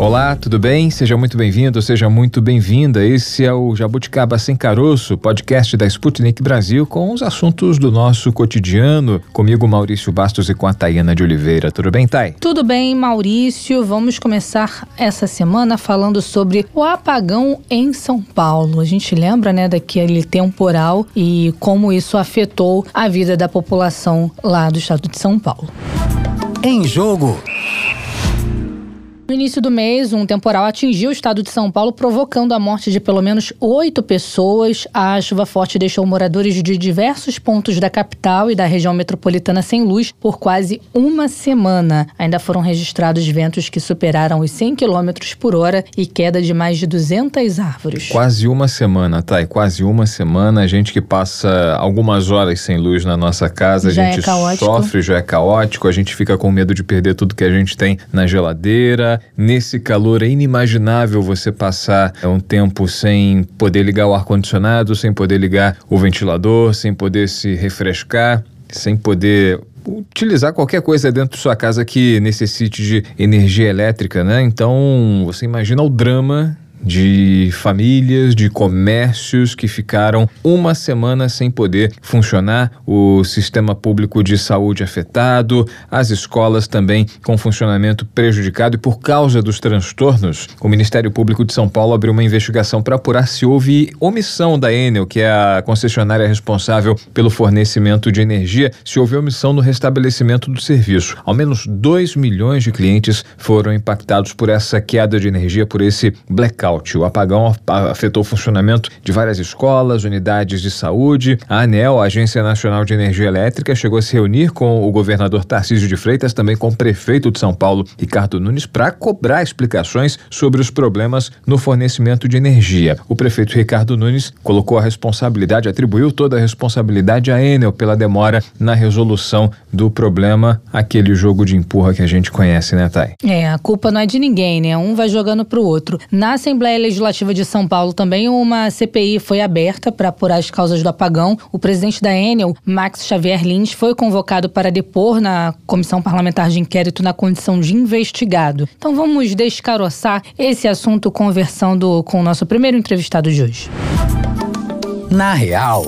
Olá, tudo bem? Seja muito bem-vindo, seja muito bem-vinda. Esse é o Jabuticaba Sem Caroço, podcast da Sputnik Brasil com os assuntos do nosso cotidiano. Comigo, Maurício Bastos e com a Tayana de Oliveira. Tudo bem, Thay? Tudo bem, Maurício. Vamos começar essa semana falando sobre o apagão em São Paulo. A gente lembra, né, daquele temporal e como isso afetou a vida da população lá do estado de São Paulo. Em jogo. No início do mês, um temporal atingiu o estado de São Paulo, provocando a morte de pelo menos oito pessoas. A chuva forte deixou moradores de diversos pontos da capital e da região metropolitana sem luz por quase uma semana. Ainda foram registrados ventos que superaram os 100 km por hora e queda de mais de 200 árvores. Quase uma semana, Thay, quase uma semana. A gente que passa algumas horas sem luz na nossa casa, já a gente é sofre, já é caótico, a gente fica com medo de perder tudo que a gente tem na geladeira Nesse calor é inimaginável você passar um tempo sem poder ligar o ar-condicionado, sem poder ligar o ventilador, sem poder se refrescar, sem poder utilizar qualquer coisa dentro de sua casa que necessite de energia elétrica, né? Então, você imagina o drama de famílias, de comércios que ficaram uma semana sem poder funcionar, o sistema público de saúde afetado, as escolas também com funcionamento prejudicado e por causa dos transtornos, o Ministério Público de São Paulo abriu uma investigação para apurar se houve omissão da Enel, que é a concessionária responsável pelo fornecimento de energia, se houve omissão no restabelecimento do serviço. Ao menos 2 milhões de clientes foram impactados por essa queda de energia, por esse blackout blackout. O apagão afetou o funcionamento de várias escolas, unidades de saúde. A ANEL, a Agência Nacional de Energia Elétrica, chegou a se reunir com o governador Tarcísio de Freitas, também com o prefeito de São Paulo, Ricardo Nunes, para cobrar explicações sobre os problemas no fornecimento de energia. O prefeito Ricardo Nunes colocou a responsabilidade, atribuiu toda a responsabilidade à Enel pela demora na resolução do problema, aquele jogo de empurra que a gente conhece, né, Thay? É, a culpa não é de ninguém, né? Um vai jogando pro outro. Na Assembleia Assembleia Legislativa de São Paulo também uma CPI foi aberta para apurar as causas do apagão. O presidente da Enel, Max Xavier Lins, foi convocado para depor na Comissão Parlamentar de Inquérito na condição de investigado. Então vamos descaroçar esse assunto conversando com o nosso primeiro entrevistado de hoje. Na real.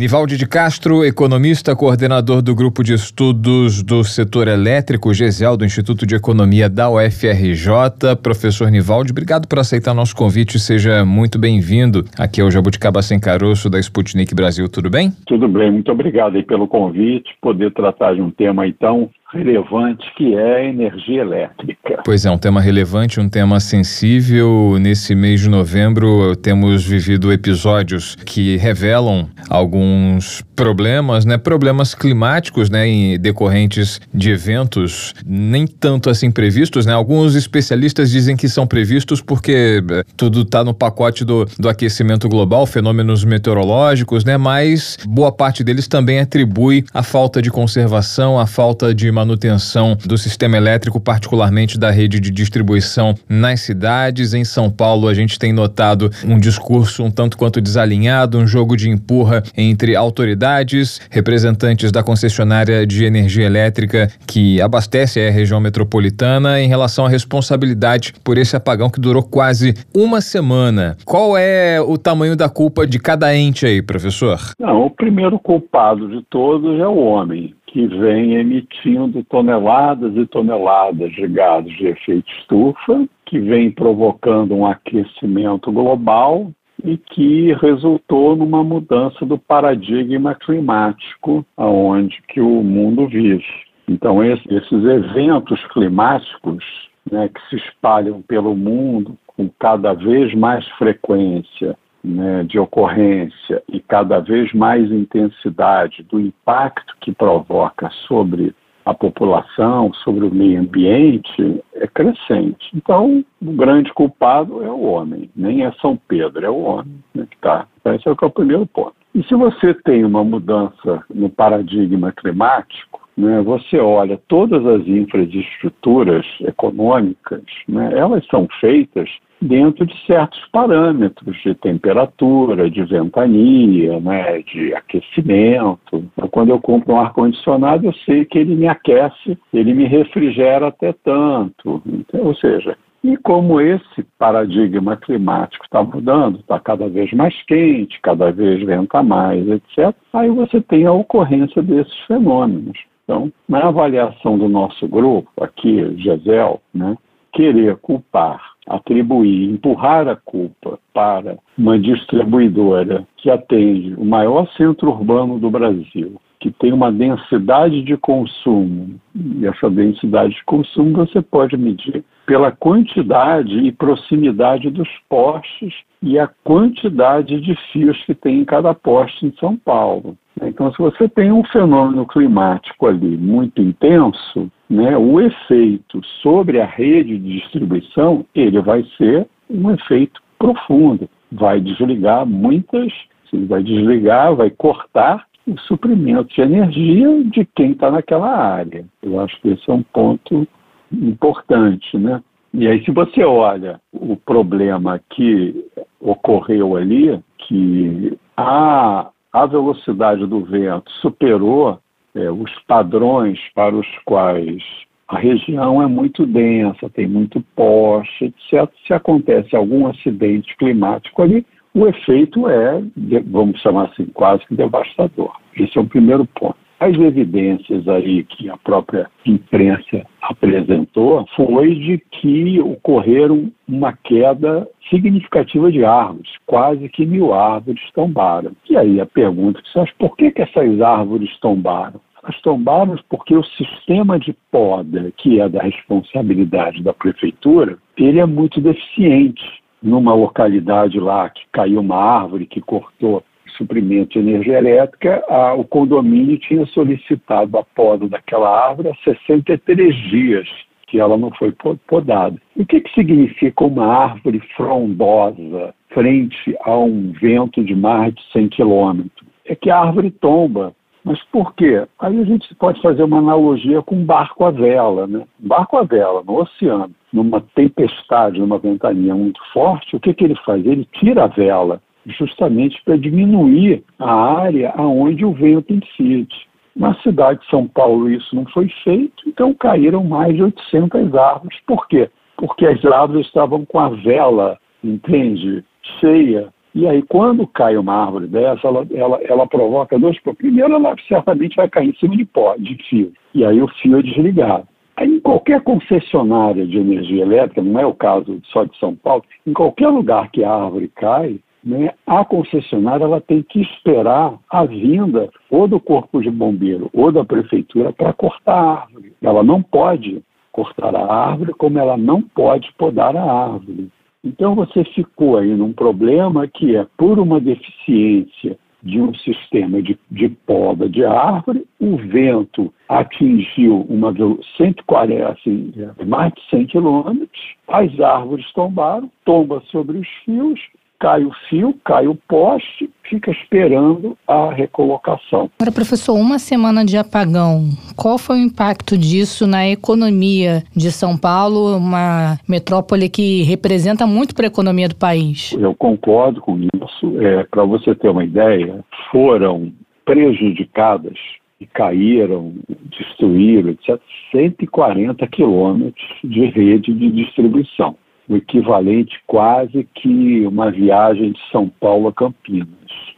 Nivaldi de Castro, economista, coordenador do Grupo de Estudos do Setor Elétrico, GESEL, do Instituto de Economia da UFRJ. Professor Nivaldi, obrigado por aceitar nosso convite. Seja muito bem-vindo aqui ao Jabuticaba Sem Caroço da Sputnik Brasil. Tudo bem? Tudo bem, muito obrigado pelo convite, poder tratar de um tema tão relevante que é a energia elétrica. Pois é, um tema relevante, um tema sensível. Nesse mês de novembro temos vivido episódios que revelam alguns problemas, né? Problemas climáticos, né? Em decorrentes de eventos nem tanto assim previstos, né? Alguns especialistas dizem que são previstos porque eh, tudo está no pacote do, do aquecimento global, fenômenos meteorológicos, né? Mas boa parte deles também atribui a falta de conservação, a falta de manutenção do sistema elétrico, particularmente da rede de distribuição nas cidades. Em São Paulo, a gente tem notado um discurso um tanto quanto desalinhado, um jogo de empurra entre autoridades, representantes da concessionária de energia elétrica que abastece a região metropolitana em relação à responsabilidade por esse apagão que durou quase uma semana. Qual é o tamanho da culpa de cada ente aí, professor? Não, o primeiro culpado de todos é o homem que vem emitindo toneladas e toneladas de gases de efeito estufa, que vem provocando um aquecimento global e que resultou numa mudança do paradigma climático aonde que o mundo vive. Então esses eventos climáticos né, que se espalham pelo mundo com cada vez mais frequência né, de ocorrência e cada vez mais intensidade do impacto que provoca sobre a população, sobre o meio ambiente, é crescente. Então, o grande culpado é o homem, nem é São Pedro, é o homem né, que está. Esse é o, que é o primeiro ponto. E se você tem uma mudança no paradigma climático, né, você olha todas as infraestruturas econômicas, né, elas são feitas dentro de certos parâmetros de temperatura, de ventania, né, de aquecimento. Então, quando eu compro um ar-condicionado, eu sei que ele me aquece, ele me refrigera até tanto. Então, ou seja, e como esse paradigma climático está mudando, está cada vez mais quente, cada vez venta mais, etc., aí você tem a ocorrência desses fenômenos. Então, na avaliação do nosso grupo, aqui, GESEL, né, querer culpar, atribuir, empurrar a culpa para uma distribuidora que atende o maior centro urbano do Brasil, que tem uma densidade de consumo, e essa densidade de consumo você pode medir pela quantidade e proximidade dos postes e a quantidade de fios que tem em cada poste em São Paulo. Então, se você tem um fenômeno climático ali muito intenso, né, o efeito sobre a rede de distribuição ele vai ser um efeito profundo. Vai desligar muitas, vai desligar, vai cortar o suprimento de energia de quem está naquela área. Eu acho que esse é um ponto importante, né? E aí, se você olha o problema que ocorreu ali, que a, a velocidade do vento superou é, os padrões para os quais a região é muito densa, tem muito poste, etc. Se acontece algum acidente climático ali, o efeito é, vamos chamar assim, quase que devastador. Esse é o primeiro ponto. As evidências aí que a própria imprensa apresentou foi de que ocorreram uma queda significativa de árvores, quase que mil árvores tombaram. E aí a pergunta que se faz, por que, que essas árvores tombaram? Elas tombaram porque o sistema de poda, que é da responsabilidade da prefeitura, ele é muito deficiente numa localidade lá que caiu uma árvore que cortou suprimento de energia elétrica, a, o condomínio tinha solicitado a poda daquela árvore há 63 dias que ela não foi podada. o que, que significa uma árvore frondosa frente a um vento de mais de 100 quilômetros? É que a árvore tomba. Mas por quê? Aí a gente pode fazer uma analogia com um barco à vela. Né? barco à vela no oceano, numa tempestade, numa ventania muito forte, o que, que ele faz? Ele tira a vela justamente para diminuir a área aonde o vento incide. Na cidade de São Paulo isso não foi feito, então caíram mais de 800 árvores. Por quê? Porque as árvores estavam com a vela, entende, cheia. E aí, quando cai uma árvore dessa, ela, ela, ela provoca dois problemas. Primeiro, ela certamente vai cair em cima de pó, de fio. E aí o fio é desligado. Em qualquer concessionária de energia elétrica, não é o caso só de São Paulo, em qualquer lugar que a árvore cai, né, a concessionária ela tem que esperar a vinda ou do corpo de bombeiro ou da prefeitura para cortar a árvore. Ela não pode cortar a árvore como ela não pode podar a árvore. Então você ficou aí num problema que é por uma deficiência de um sistema de, de poda de árvore, o vento atingiu uma 140, assim, mais de 100 quilômetros, as árvores tombaram, tomba sobre os fios, cai o fio, cai o poste, fica esperando a recolocação. Agora, professor, uma semana de apagão, qual foi o impacto disso na economia de São Paulo, uma metrópole que representa muito para a economia do país? Eu concordo com isso. É, para você ter uma ideia, foram prejudicadas e caíram, destruíram, etc., 140 quilômetros de rede de distribuição o equivalente quase que uma viagem de São Paulo a Campinas.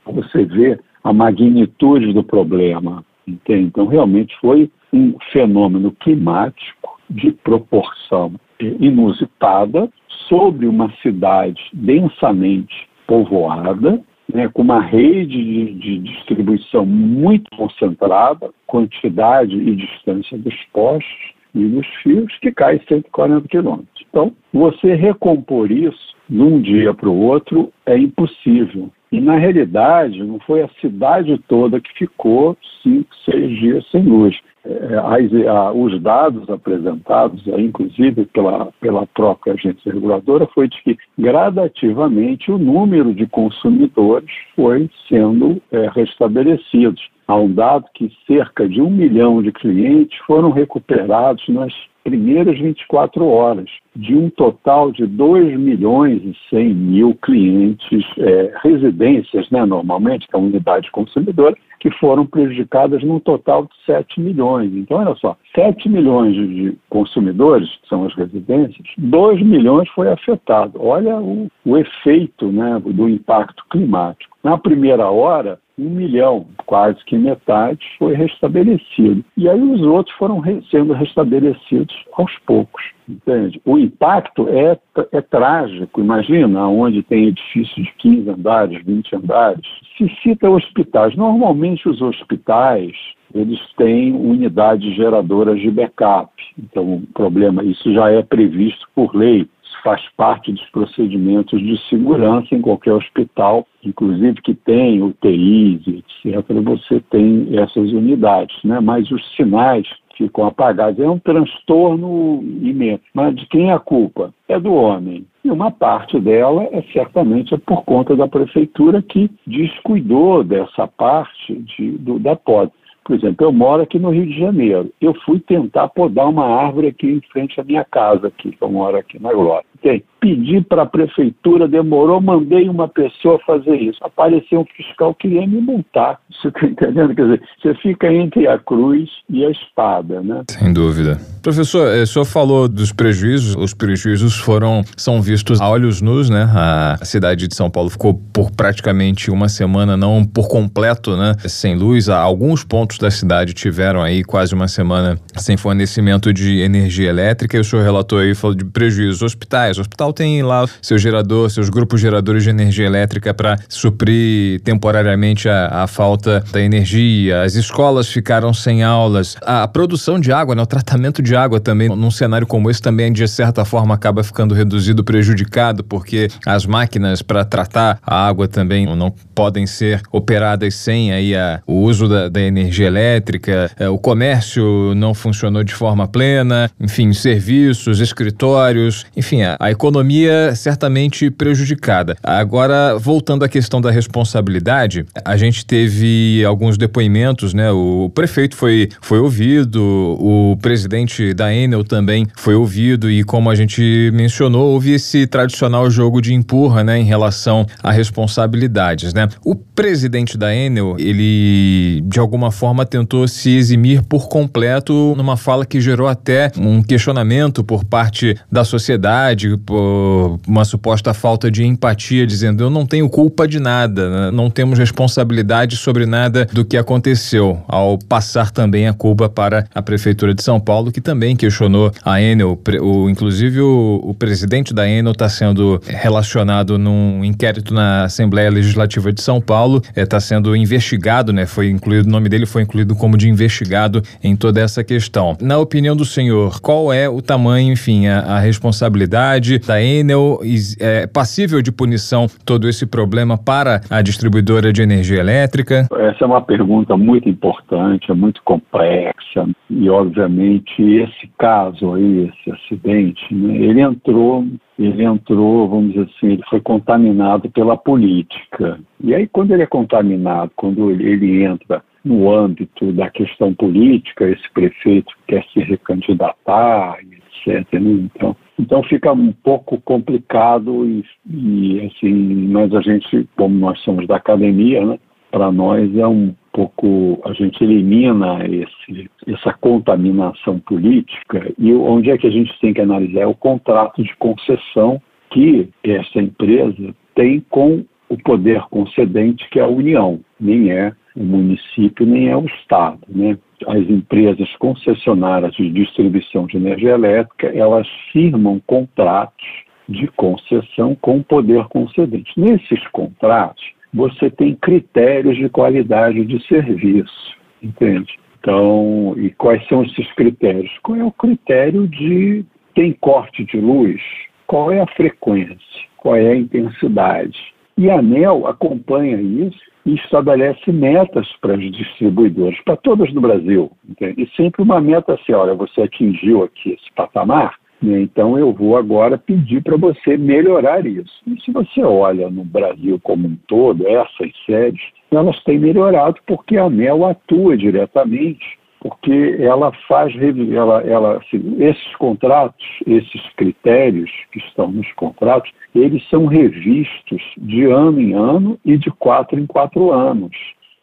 Você vê a magnitude do problema, entende? Então, realmente foi um fenômeno climático de proporção inusitada sobre uma cidade densamente povoada, né, com uma rede de, de, distribuição muito concentrada, quantidade e distância dos postos e dos fios, que cai 140 quilômetros. Então, você recompor isso de um dia para o outro é impossível. E, na realidade, não foi a cidade toda que ficou cinco, seis dias sem luz. É, as, a, os dados apresentados, inclusive pela, pela própria agência reguladora, foi de que gradativamente o número de consumidores foi sendo é, restabelecido. Há um dado que cerca de um milhão de clientes foram recuperados nas primeiras 24 horas, de um total de 2 milhões e 100 mil clientes, é, residências, né, normalmente, que é a unidade consumidora, que foram prejudicadas num total de 7 milhões. Então, olha só, 7 milhões de consumidores, que são as residências, 2 milhões foi afetado. Olha o, o efeito né, do impacto climático. Na primeira hora, um milhão, quase que metade, foi restabelecido. E aí os outros foram sendo restabelecidos aos poucos, entende? O impacto é, é trágico, imagina, onde tem edifícios de 15 andares, 20 andares. Se cita hospitais, normalmente os hospitais, eles têm unidades geradoras de backup. Então, o problema, isso já é previsto por lei faz parte dos procedimentos de segurança em qualquer hospital, inclusive que tem UTIs, etc. Você tem essas unidades, né? Mas os sinais ficam apagados. É um transtorno imenso. Mas de quem é a culpa? É do homem. E uma parte dela é certamente é por conta da prefeitura que descuidou dessa parte de, do, da poda. Por exemplo, eu moro aqui no Rio de Janeiro. Eu fui tentar podar uma árvore aqui em frente à minha casa, aqui, que eu moro aqui na Glória. Tem pedi para a prefeitura, demorou, mandei uma pessoa fazer isso. Apareceu um fiscal que queria me multar. Você está entendendo? Quer dizer, você fica entre a cruz e a espada, né? Sem dúvida. Professor, eh, o senhor falou dos prejuízos. Os prejuízos foram, são vistos a olhos nus, né? A cidade de São Paulo ficou por praticamente uma semana, não por completo, né? Sem luz. Alguns pontos da cidade tiveram aí quase uma semana sem fornecimento de energia elétrica. E o senhor relatou aí, falou de prejuízos. Hospitais, hospital tem lá seu gerador, seus grupos geradores de energia elétrica para suprir temporariamente a, a, falta da energia. As escolas ficaram sem aulas. A, a, produção de água, né, o tratamento de água também, num cenário como esse, também de certa forma acaba ficando reduzido, prejudicado, porque as máquinas para tratar a água também não podem ser operadas sem aí a, o uso da, da energia elétrica. É, o comércio não funcionou de forma plena, enfim, serviços, escritórios, enfim, a, a economia certamente prejudicada. Agora, voltando à questão da responsabilidade, a gente teve alguns depoimentos, né? O prefeito foi, foi ouvido, o presidente da Enel também foi ouvido e como a gente mencionou, houve esse tradicional jogo de empurra, né, em relação a responsabilidades, né? O presidente da Enel, ele de alguma forma tentou se eximir por completo numa fala que gerou até um questionamento por parte da sociedade, por uma suposta falta de empatia, dizendo eu não tenho culpa de nada, né? não temos responsabilidade sobre nada do que aconteceu, ao passar também a culpa para a Prefeitura de São Paulo, que também questionou a Enel. O, inclusive, o, o presidente da Enel está sendo relacionado num inquérito na Assembleia Legislativa de São Paulo, está é, sendo investigado, né? Foi incluído, o nome dele foi incluído como de investigado em toda essa questão. Na opinião do senhor, qual é o tamanho, enfim, a, a responsabilidade da Enel é passível de punição todo esse problema para a distribuidora de energia elétrica? Essa é uma pergunta muito importante, é muito complexa e, obviamente, esse caso aí, esse acidente, né, ele entrou ele entrou, vamos dizer assim, ele foi contaminado pela política. E aí, quando ele é contaminado, quando ele entra no âmbito da questão política, esse prefeito quer se recandidatar, etc. Né? Então, então fica um pouco complicado e, e, assim, mas a gente, como nós somos da academia, né, para nós é um pouco a gente elimina esse, essa contaminação política e onde é que a gente tem que analisar é o contrato de concessão que essa empresa tem com o poder concedente que é a União, nem é o município nem é o Estado, né? as empresas concessionárias de distribuição de energia elétrica, elas firmam contratos de concessão com o poder concedente. Nesses contratos, você tem critérios de qualidade de serviço, entende? Então, e quais são esses critérios? Qual é o critério de tem corte de luz? Qual é a frequência? Qual é a intensidade? E a ANEL acompanha isso e estabelece metas para os distribuidores, para todas no Brasil. Entende? E sempre uma meta assim, olha, você atingiu aqui esse patamar, né, então eu vou agora pedir para você melhorar isso. E se você olha no Brasil como um todo, essas sedes, elas têm melhorado porque a ANEL atua diretamente porque ela faz, ela, ela, assim, esses contratos, esses critérios que estão nos contratos, eles são revistos de ano em ano e de quatro em quatro anos.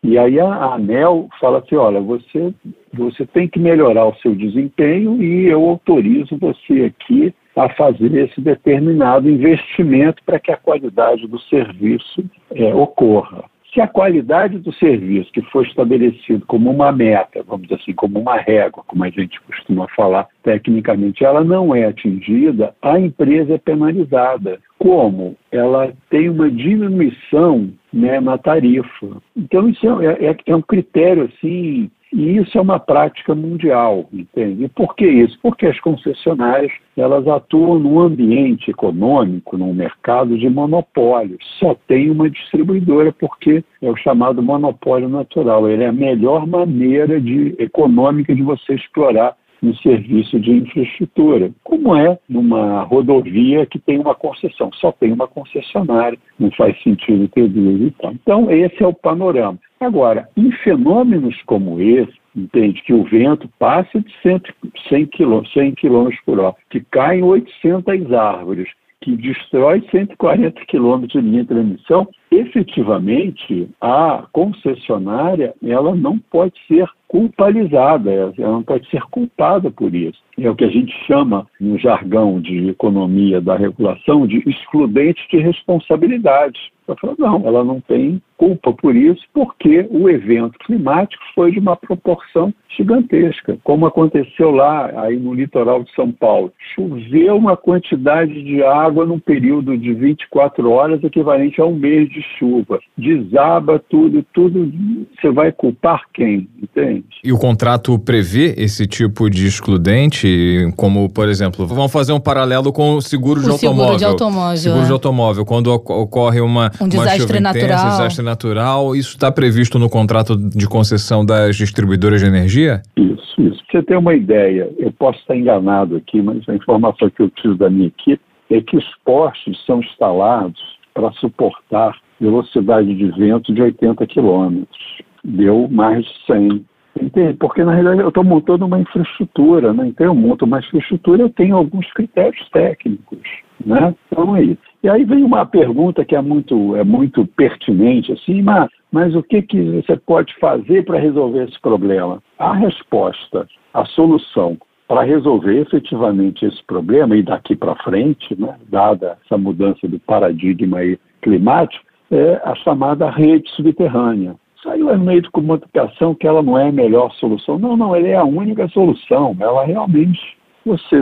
E aí a ANEL fala assim, olha, você, você tem que melhorar o seu desempenho e eu autorizo você aqui a fazer esse determinado investimento para que a qualidade do serviço é, ocorra. Se a qualidade do serviço que foi estabelecido como uma meta, vamos dizer assim, como uma régua, como a gente costuma falar tecnicamente, ela não é atingida, a empresa é penalizada. Como? Ela tem uma diminuição né, na tarifa. Então, isso é, é, é um critério assim e isso é uma prática mundial, entende? E por que isso? Porque as concessionárias elas atuam num ambiente econômico, num mercado de monopólio. Só tem uma distribuidora porque é o chamado monopólio natural. Ele é a melhor maneira de, econômica de você explorar um serviço de infraestrutura, como é numa rodovia que tem uma concessão, só tem uma concessionária, não faz sentido ter duas e tal. Então, esse é o panorama. Agora, em fenômenos como esse, entende que o vento passa de 100 km, 100 km por hora, que caem 800 árvores, que destrói 140 quilômetros de linha de transmissão, efetivamente a concessionária ela não pode ser culpabilizada, ela não pode ser culpada por isso. É o que a gente chama, no jargão de economia da regulação, de excludente de responsabilidade. Ela falou, não, ela não tem culpa por isso, porque o evento climático foi de uma proporção gigantesca, como aconteceu lá aí no litoral de São Paulo. Choveu uma quantidade de água num período de 24 horas equivalente a um mês de chuva. Desaba tudo, tudo. Você vai culpar quem? Entende? E o contrato prevê esse tipo de excludente, como, por exemplo, vamos fazer um paralelo com o seguro o de automóvel. Seguro de automóvel. Seguro é. de automóvel. Quando ocorre uma, um desastre uma natural. Intensa, desastre natural, isso está previsto no contrato de concessão das distribuidoras de energia? Isso, isso. Pra você ter uma ideia, eu posso estar enganado aqui, mas a informação que eu tive da minha equipe é que os postes são instalados para suportar velocidade de vento de 80 quilômetros. Deu mais de 100. Entende? Porque, na realidade, eu estou montando uma infraestrutura, né? Então, eu monto uma infraestrutura, eu tenho alguns critérios técnicos, né? Então, é isso. E aí vem uma pergunta que é muito, é muito pertinente, assim, mas, mas o que, que você pode fazer para resolver esse problema? A resposta, a solução para resolver efetivamente esse problema e daqui para frente, né, dada essa mudança do paradigma climático, é a chamada rede subterrânea. Saiu no meio de comunicação que ela não é a melhor solução. Não, não, ela é a única solução. Ela realmente, você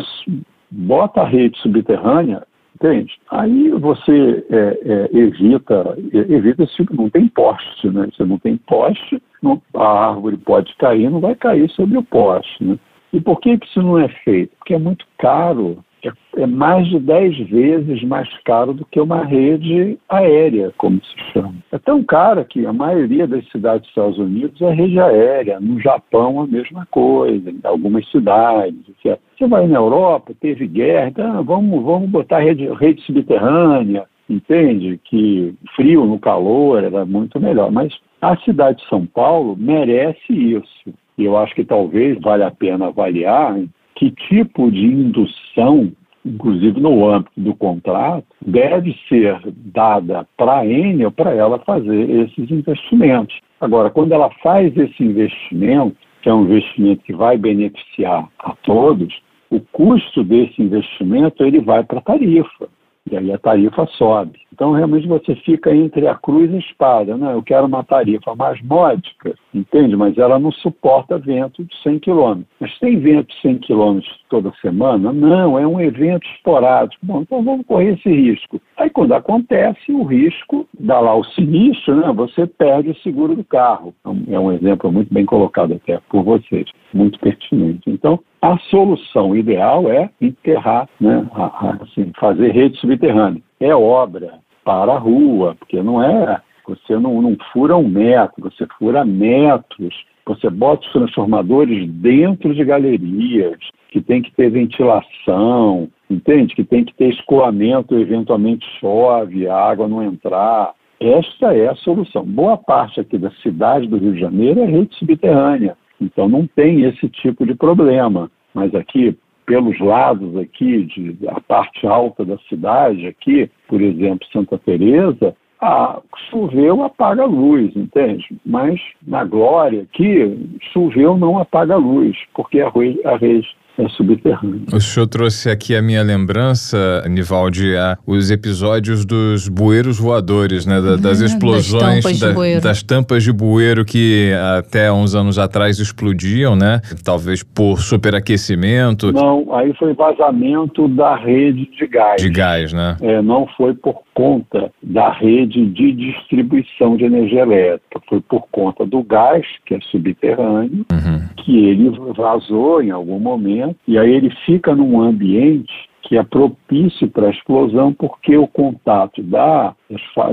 bota a rede subterrânea, entende? Aí você é, é, evita, evita tipo, não tem poste, né? Você não tem poste, não, a árvore pode cair, não vai cair sobre o poste, né? E por que, que isso não é feito? Porque é muito caro é, é mais de 10 vezes mais caro do que uma rede aérea, como se chama. É tão cara que a maioria das cidades dos Estados Unidos é rede aérea. No Japão, a mesma coisa, em algumas cidades. Etc. Você vai na Europa, teve guerra, então vamos, vamos botar rede, rede subterrânea, entende? Que frio no calor era muito melhor. Mas a cidade de São Paulo merece isso. E eu acho que talvez valha a pena avaliar que tipo de indução, inclusive no âmbito do contrato, deve ser dada para a Enel para ela fazer esses investimentos. Agora, quando ela faz esse investimento, que é um investimento que vai beneficiar a todos, o custo desse investimento ele vai para a tarifa. E aí a tarifa sobe. Então, realmente, você fica entre a cruz e a espada. Né? Eu quero uma tarifa mais módica, entende? Mas ela não suporta vento de 100 km. Mas tem vento de 100 km toda semana? Não, é um evento esporádico. Bom, então vamos correr esse risco. Aí, quando acontece, o risco dá lá o sinistro, né? você perde o seguro do carro. É um exemplo muito bem colocado até por vocês, muito pertinente. Então, a solução ideal é enterrar, né, assim, fazer rede subterrânea. É obra, para a rua, porque não é, você não, não fura um metro, você fura metros, você bota os transformadores dentro de galerias, que tem que ter ventilação, entende? Que tem que ter escoamento, eventualmente chove, a água não entrar. Esta é a solução. Boa parte aqui da cidade do Rio de Janeiro é rede subterrânea, então não tem esse tipo de problema. Mas aqui, pelos lados aqui, de, a parte alta da cidade aqui, por exemplo, Santa Teresa, ah, choveu, apaga a luz, entende? Mas na glória aqui, choveu, não apaga a luz, porque a a rede é subterrâneo. O senhor trouxe aqui a minha lembrança, Nivaldi, a, os episódios dos bueiros voadores, né? Da, das explosões, das tampas, da, das tampas, de bueiro que até uns anos atrás explodiam, né? Talvez por superaquecimento. Não, aí foi vazamento da rede de gás. De gás, né? É, não foi por conta da rede de distribuição de energia elétrica, foi por conta do gás, que é subterrâneo, uhum. que ele vazou em algum momento, e aí ele fica num ambiente que é propício para a explosão, porque o contato da,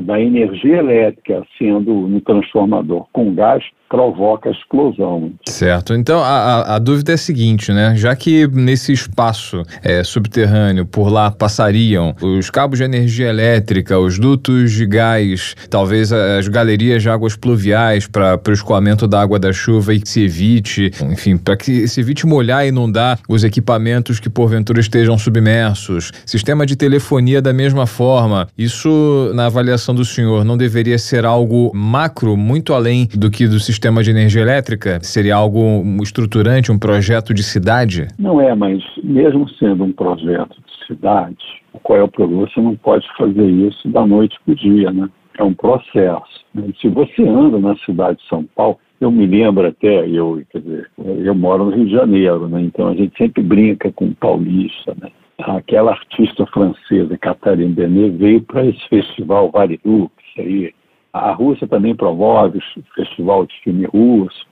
da energia elétrica sendo no transformador com gás provoca a explosão. Certo. Então a, a, dúvida é a seguinte, né? Já que nesse espaço é, subterrâneo por lá passariam os cabos de energia elétrica, os dutos de gás, talvez as galerias de águas pluviais para o escoamento da água da chuva e que se evite, enfim, para que se evite molhar e inundar os equipamentos que porventura estejam submersos, sistema de telefonia da mesma forma. Isso, na avaliação do senhor, não deveria ser algo macro, muito além do que do sistema sistema de energia elétrica? Seria algo estruturante, um projeto de cidade? Não é, mas mesmo sendo um projeto de cidade, qual é o problema? Você não pode fazer isso da noite para o dia, né? É um processo. Se você anda na cidade de São Paulo, eu me lembro até, eu, quer dizer, eu moro no Rio de Janeiro, né? Então a gente sempre brinca com paulista, né? Aquela artista francesa, Catherine Deneuve, veio para esse festival Vale Lux aí, a Rússia também promove o Festival de Filme Russo.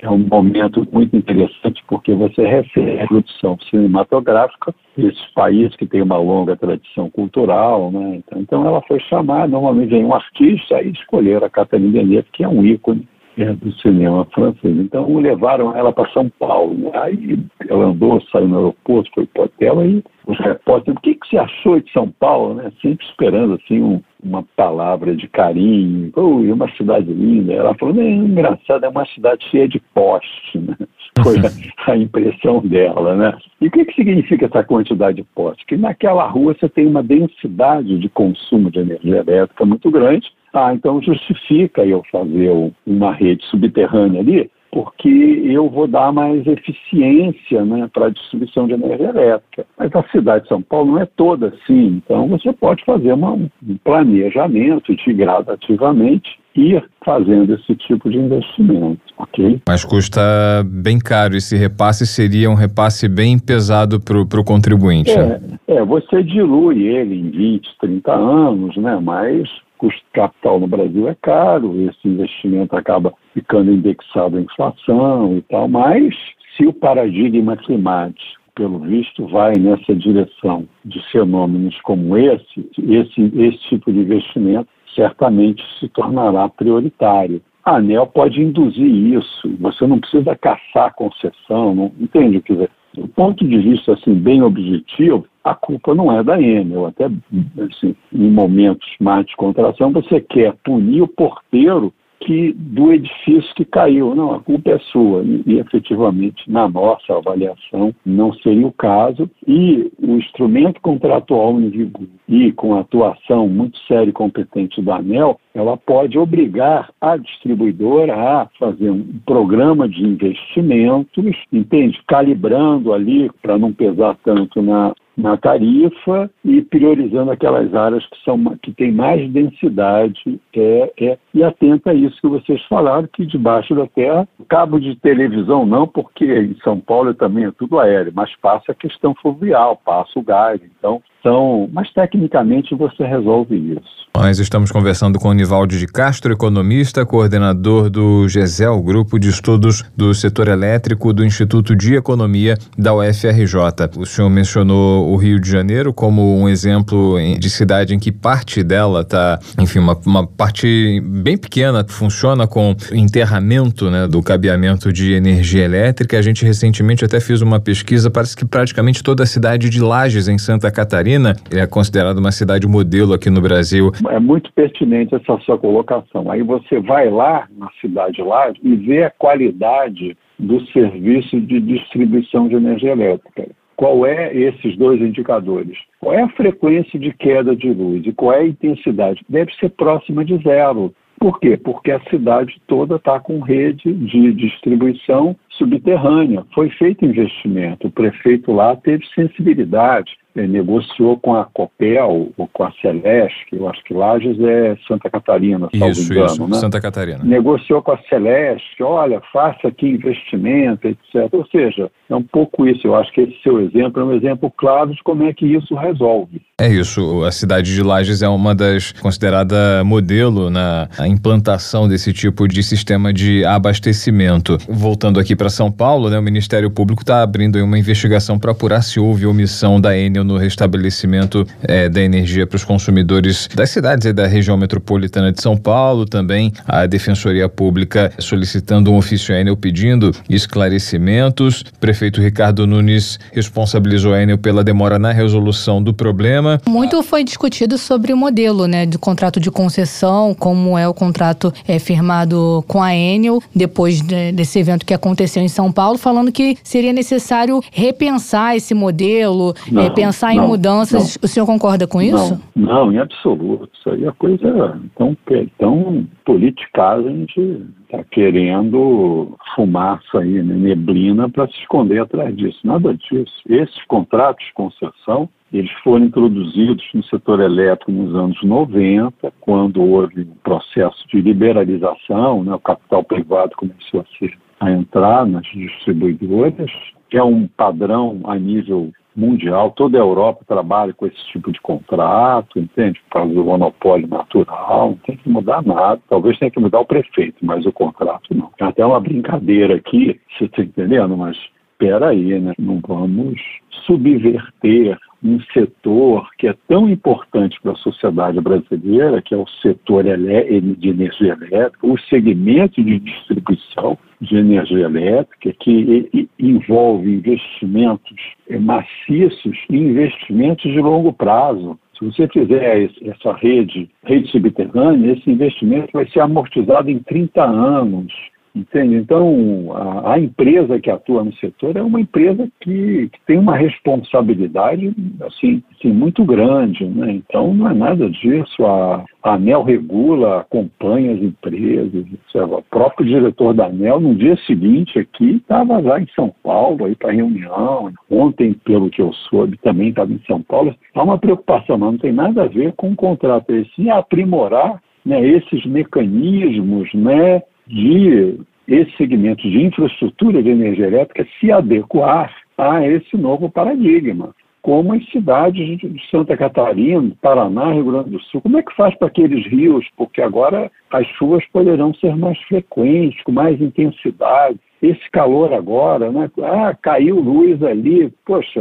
É um momento muito interessante porque você recebe a produção cinematográfica desses países que têm uma longa tradição cultural. Né? Então, ela foi chamada, normalmente vem um artista e escolheram a Catherine Deneuve, que é um ícone do cinema francês. Então levaram ela para São Paulo. Né? Aí ela andou, saiu no aeroporto, foi para o hotel, aí os repórteres, o que, que você achou de São Paulo? Né? Sempre esperando assim um, uma palavra de carinho. Oh, é uma cidade linda. Ela falou, é engraçado, é uma cidade cheia de poste. Né? Foi a, a, impressão dela. Né? E o que, que significa essa quantidade de postes? Que naquela rua você tem uma densidade de consumo de energia elétrica muito grande ah, então justifica eu fazer uma rede subterrânea ali, porque eu vou dar mais eficiência né, para a distribuição de energia elétrica. Mas a cidade de São Paulo não é toda assim, então você pode fazer uma, um planejamento de gradativamente ir fazendo esse tipo de investimento, ok? Mas custa bem caro, esse repasse seria um repasse bem pesado para o contribuinte. É, né? é, você dilui ele em 20, 30 anos, né? mas custo de capital no Brasil é caro, esse investimento acaba ficando indexado à inflação e tal, mas se o paradigma climático, pelo visto, vai nessa direção de fenômenos como esse, esse, esse tipo de investimento certamente se tornará prioritário. A ANEL pode induzir isso, você não precisa caçar concessão, não, entende o que dizer? Do ponto de vista assim, bem objetivo, a culpa não é da Enel. Até assim, em momentos mais de contração, você quer punir o porteiro que do edifício que caiu. Não, a culpa é sua. E, e, efetivamente, na nossa avaliação, não seria o caso. E o instrumento contratual em vigor e com a atuação muito séria e competente da ANEL, ela pode obrigar a distribuidora a fazer um programa de investimentos, entende? Calibrando ali para não pesar tanto na, na tarifa e priorizando aquelas áreas que são que têm mais densidade é, é, e atenta a isso que vocês falaram que debaixo da terra cabo de televisão não porque em São Paulo também é tudo aéreo mas passa a questão fluvial passa o gás então Então, mas tecnicamente você resolve isso. Nós estamos conversando com o Nivaldo de Castro, economista, coordenador do GESEL, Grupo de Estudos do Setor Elétrico do Instituto de Economia da UFRJ. O senhor mencionou o Rio de Janeiro como um exemplo de cidade em que parte dela está, enfim, uma, uma, parte bem pequena, funciona com enterramento né, do cabeamento de energia elétrica. A gente recentemente até fez uma pesquisa, parece que praticamente toda a cidade de Lages, em Santa Catarina, é considerada uma cidade modelo aqui no Brasil é muito pertinente essa sua colocação. Aí você vai lá na cidade lá e vê a qualidade do serviço de distribuição de energia elétrica. Qual é esses dois indicadores? Qual é a frequência de queda de luz e qual é a intensidade? Deve ser próxima de zero. Por quê? Porque a cidade toda está com rede de distribuição subterrânea. Foi feito investimento. O prefeito lá teve sensibilidade negociou com a Copel ou com a Celeste, eu acho que Lages é Santa Catarina, isso, engano, isso, né? Santa Catarina. Negociou com a Celeste, olha, faça aqui investimento, etc. Ou seja, é um pouco isso. Eu acho que esse seu exemplo é um exemplo claro de como é que isso resolve. É isso. A cidade de Lages é uma das considerada modelo na implantação desse tipo de sistema de abastecimento. Voltando aqui para São Paulo, né, o Ministério Público está abrindo uma investigação para apurar se houve omissão da Enel no restabelecimento é, da energia para os consumidores das cidades e da região metropolitana de São Paulo. Também a Defensoria Pública solicitando um ofício à Enel pedindo esclarecimentos. O prefeito Ricardo Nunes responsabilizou a Enel pela demora na resolução do problema. Muito foi discutido sobre o modelo né, de contrato de concessão, como é o contrato é, firmado com a Enel depois de, desse evento que aconteceu em São Paulo, falando que seria necessário repensar esse modelo, é, pensar não, em mudanças. Não, o senhor concorda com isso? Não, em absoluto. Isso aí é coisa tão, tão politicagem de está querendo fumaça aí, né, neblina para se esconder atrás disso. Nada disso. Esses contratos de concessão, eles foram introduzidos no setor elétrico nos anos 90, quando houve um processo de liberalização, né, o capital privado começou a, ser, a entrar nas distribuidoras, é um padrão a nível mundial, toda a Europa trabalha com esse tipo de contrato, entende? Por causa do monopólio natural, não tem que mudar nada. Talvez tenha que mudar o prefeito, mas o contrato não. Tem até uma brincadeira aqui, você está entendendo? Mas espera aí, né? Não vamos subverter um setor que é tão importante para a sociedade brasileira, que é o setor de energia elétrica, o segmento de distribuição de energia elétrica, que envolve investimentos maciços e investimentos de longo prazo. Se você fizer essa rede, rede subterrânea, esse investimento vai ser amortizado em 30 anos. Entende? Então, a, a, empresa que atua no setor é uma empresa que, que tem uma responsabilidade assim, assim, muito grande. Né? Então, não é nada disso. A, a ANEL regula, acompanha as empresas. O próprio diretor da ANEL, no dia seguinte aqui, estava lá em São Paulo para reunião. Ontem, pelo que eu soube, também estava em São Paulo. Há uma preocupação, mas não tem nada a ver com o contrato. É sim aprimorar né, esses mecanismos, né, de esse segmento de infraestrutura de energia elétrica se adequar a esse novo paradigma. Como as cidades de Santa Catarina, Paraná, Rio Grande do Sul, como é que faz para aqueles rios? Porque agora as chuvas poderão ser mais frequentes, com mais intensidade. Esse calor agora, né? Ah, caiu luz ali. Poxa,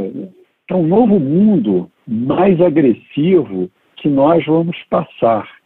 é um novo mundo mais agressivo que nós vamos passar.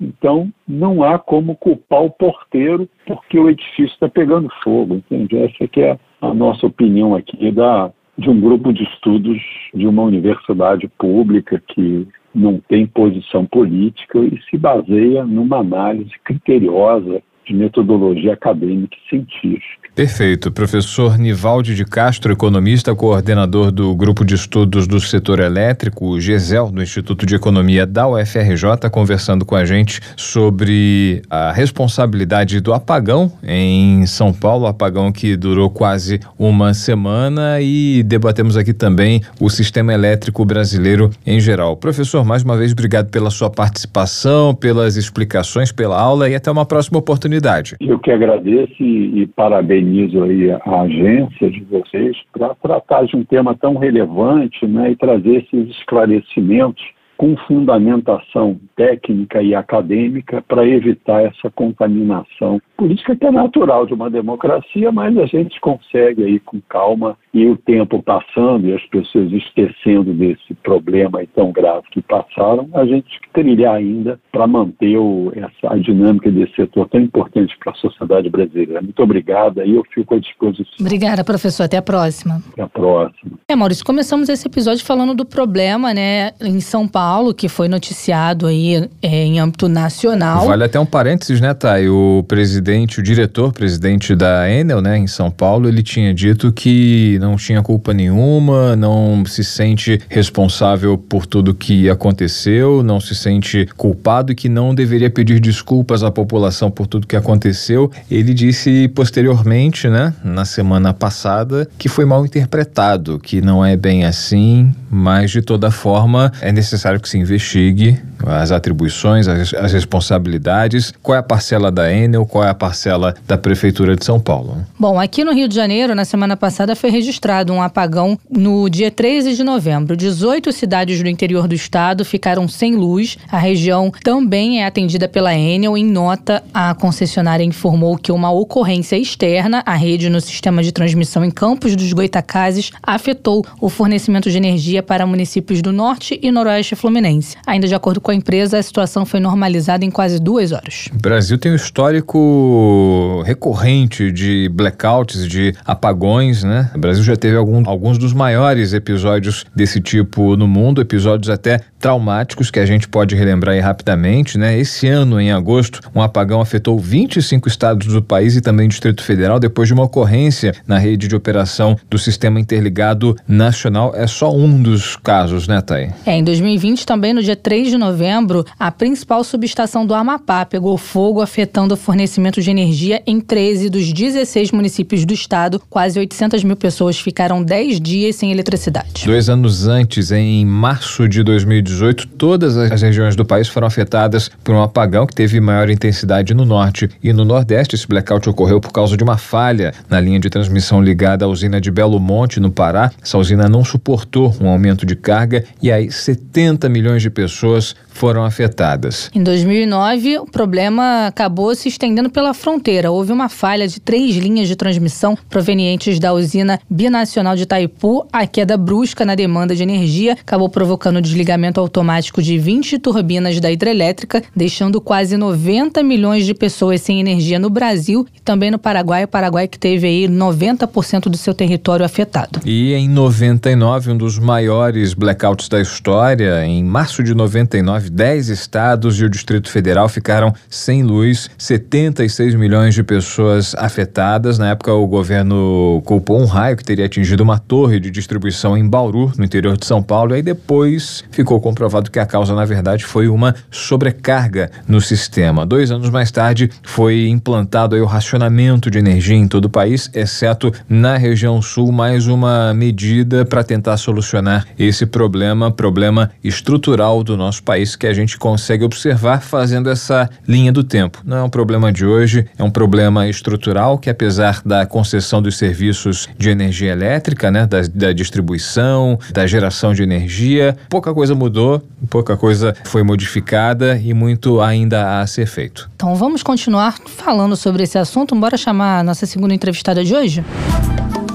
Então, não há como culpar o porteiro porque o edifício está pegando fogo, entende? Essa que é a nossa opinião aqui da, de um grupo de estudos de uma universidade pública que não tem posição política e se baseia numa análise criteriosa de metodologia acadêmica e científica. Perfeito. Professor Nivaldi de Castro, economista, coordenador do Grupo de Estudos do Setor Elétrico, o GESEL, do Instituto de Economia da UFRJ, conversando com a gente sobre a responsabilidade do apagão em São Paulo, apagão que durou quase uma semana e debatemos aqui também o sistema elétrico brasileiro em geral. Professor, mais uma vez, obrigado pela sua participação, pelas explicações, pela aula e até uma próxima oportunidade oportunidade. Eu que agradeço e, e parabenizo aí a agência de vocês para tratar de um tema tão relevante né, e trazer esses esclarecimentos com fundamentação técnica e acadêmica para evitar essa contaminação política que é natural de uma democracia, mas a gente consegue aí com calma e o tempo passando e as pessoas esquecendo desse problema tão grave que passaram, a gente trilhar ainda para manter o, essa a dinâmica desse setor tão importante para a sociedade brasileira. Muito obrigada e eu fico à disposição. Obrigada, professor. Até a próxima. Até a próxima. É, Maurício, começamos esse episódio falando do problema, né, em São Paulo Paulo, que foi noticiado aí é, em âmbito nacional. Vale até um parênteses, né, Thay? O presidente, o diretor, presidente da Enel, né, em São Paulo, ele tinha dito que não tinha culpa nenhuma, não se sente responsável por tudo que aconteceu, não se sente culpado e que não deveria pedir desculpas à população por tudo que aconteceu. Ele disse posteriormente, né, na semana passada, que foi mal interpretado, que não é bem assim, mas de toda forma é necessário necessário que se investigue as atribuições, as, as, responsabilidades, qual é a parcela da Enel, qual é a parcela da Prefeitura de São Paulo. Bom, aqui no Rio de Janeiro, na semana passada, foi registrado um apagão no dia 13 de novembro. 18 cidades do interior do estado ficaram sem luz. A região também é atendida pela Enel. Em nota, a concessionária informou que uma ocorrência externa à rede no sistema de transmissão em Campos dos Goitacazes afetou o fornecimento de energia para municípios do norte e noroeste fluminense. Ainda de acordo com a empresa, a situação foi normalizada em quase duas horas. O Brasil tem um histórico recorrente de blackouts, de apagões, né? O Brasil já teve algum, alguns dos maiores episódios desse tipo no mundo, episódios até traumáticos que a gente pode relembrar aí rapidamente, né? Esse ano, em agosto, um apagão afetou 25 estados do país e também Distrito Federal depois de uma ocorrência na rede de operação do Sistema Interligado Nacional. É só um dos casos, né, Thay? É, em 2020, também no dia 3 de novembro, a principal subestação do Amapá pegou fogo, afetando o fornecimento de energia em 13 dos 16 municípios do estado. Quase 800 mil pessoas ficaram 10 dias sem eletricidade. Dois anos antes, em março de 2018, todas as regiões do país foram afetadas por um apagão que teve maior intensidade no norte e no nordeste. Esse blackout ocorreu por causa de uma falha na linha de transmissão ligada à usina de Belo Monte, no Pará. Essa usina não suportou um aumento de carga e aí 70 milhões de pessoas foram afetadas. Em 2009, o problema acabou se estendendo pela fronteira. Houve uma falha de três linhas de transmissão provenientes da usina binacional de Itaipu. A queda brusca na demanda de energia acabou provocando o desligamento automático de 20 turbinas da hidrelétrica, deixando quase 90 milhões de pessoas sem energia no Brasil e também no Paraguai. O Paraguai que teve aí 90% do seu território afetado. E em 99, um dos maiores blackouts da história, em março de 99, 10 estados e o Distrito Federal ficaram sem luz, 76 milhões de pessoas afetadas. Na época, o governo culpou um raio que teria atingido uma torre de distribuição em Bauru, no interior de São Paulo, e depois ficou comprovado que a causa, na verdade, foi uma sobrecarga no sistema. Dois anos mais tarde, foi implantado o racionamento de energia em todo o país, exceto na região sul, mais uma medida para tentar solucionar esse problema, problema estrutural do nosso país que a gente consegue observar fazendo essa linha do tempo. Não é um problema de hoje, é um problema estrutural que, apesar da concessão dos serviços de energia elétrica, né, da, da distribuição, da geração de energia, pouca coisa mudou, pouca coisa foi modificada e muito ainda a ser feito. Então vamos continuar falando sobre esse assunto. Bora chamar a nossa segunda entrevistada de hoje?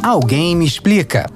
Alguém me explica.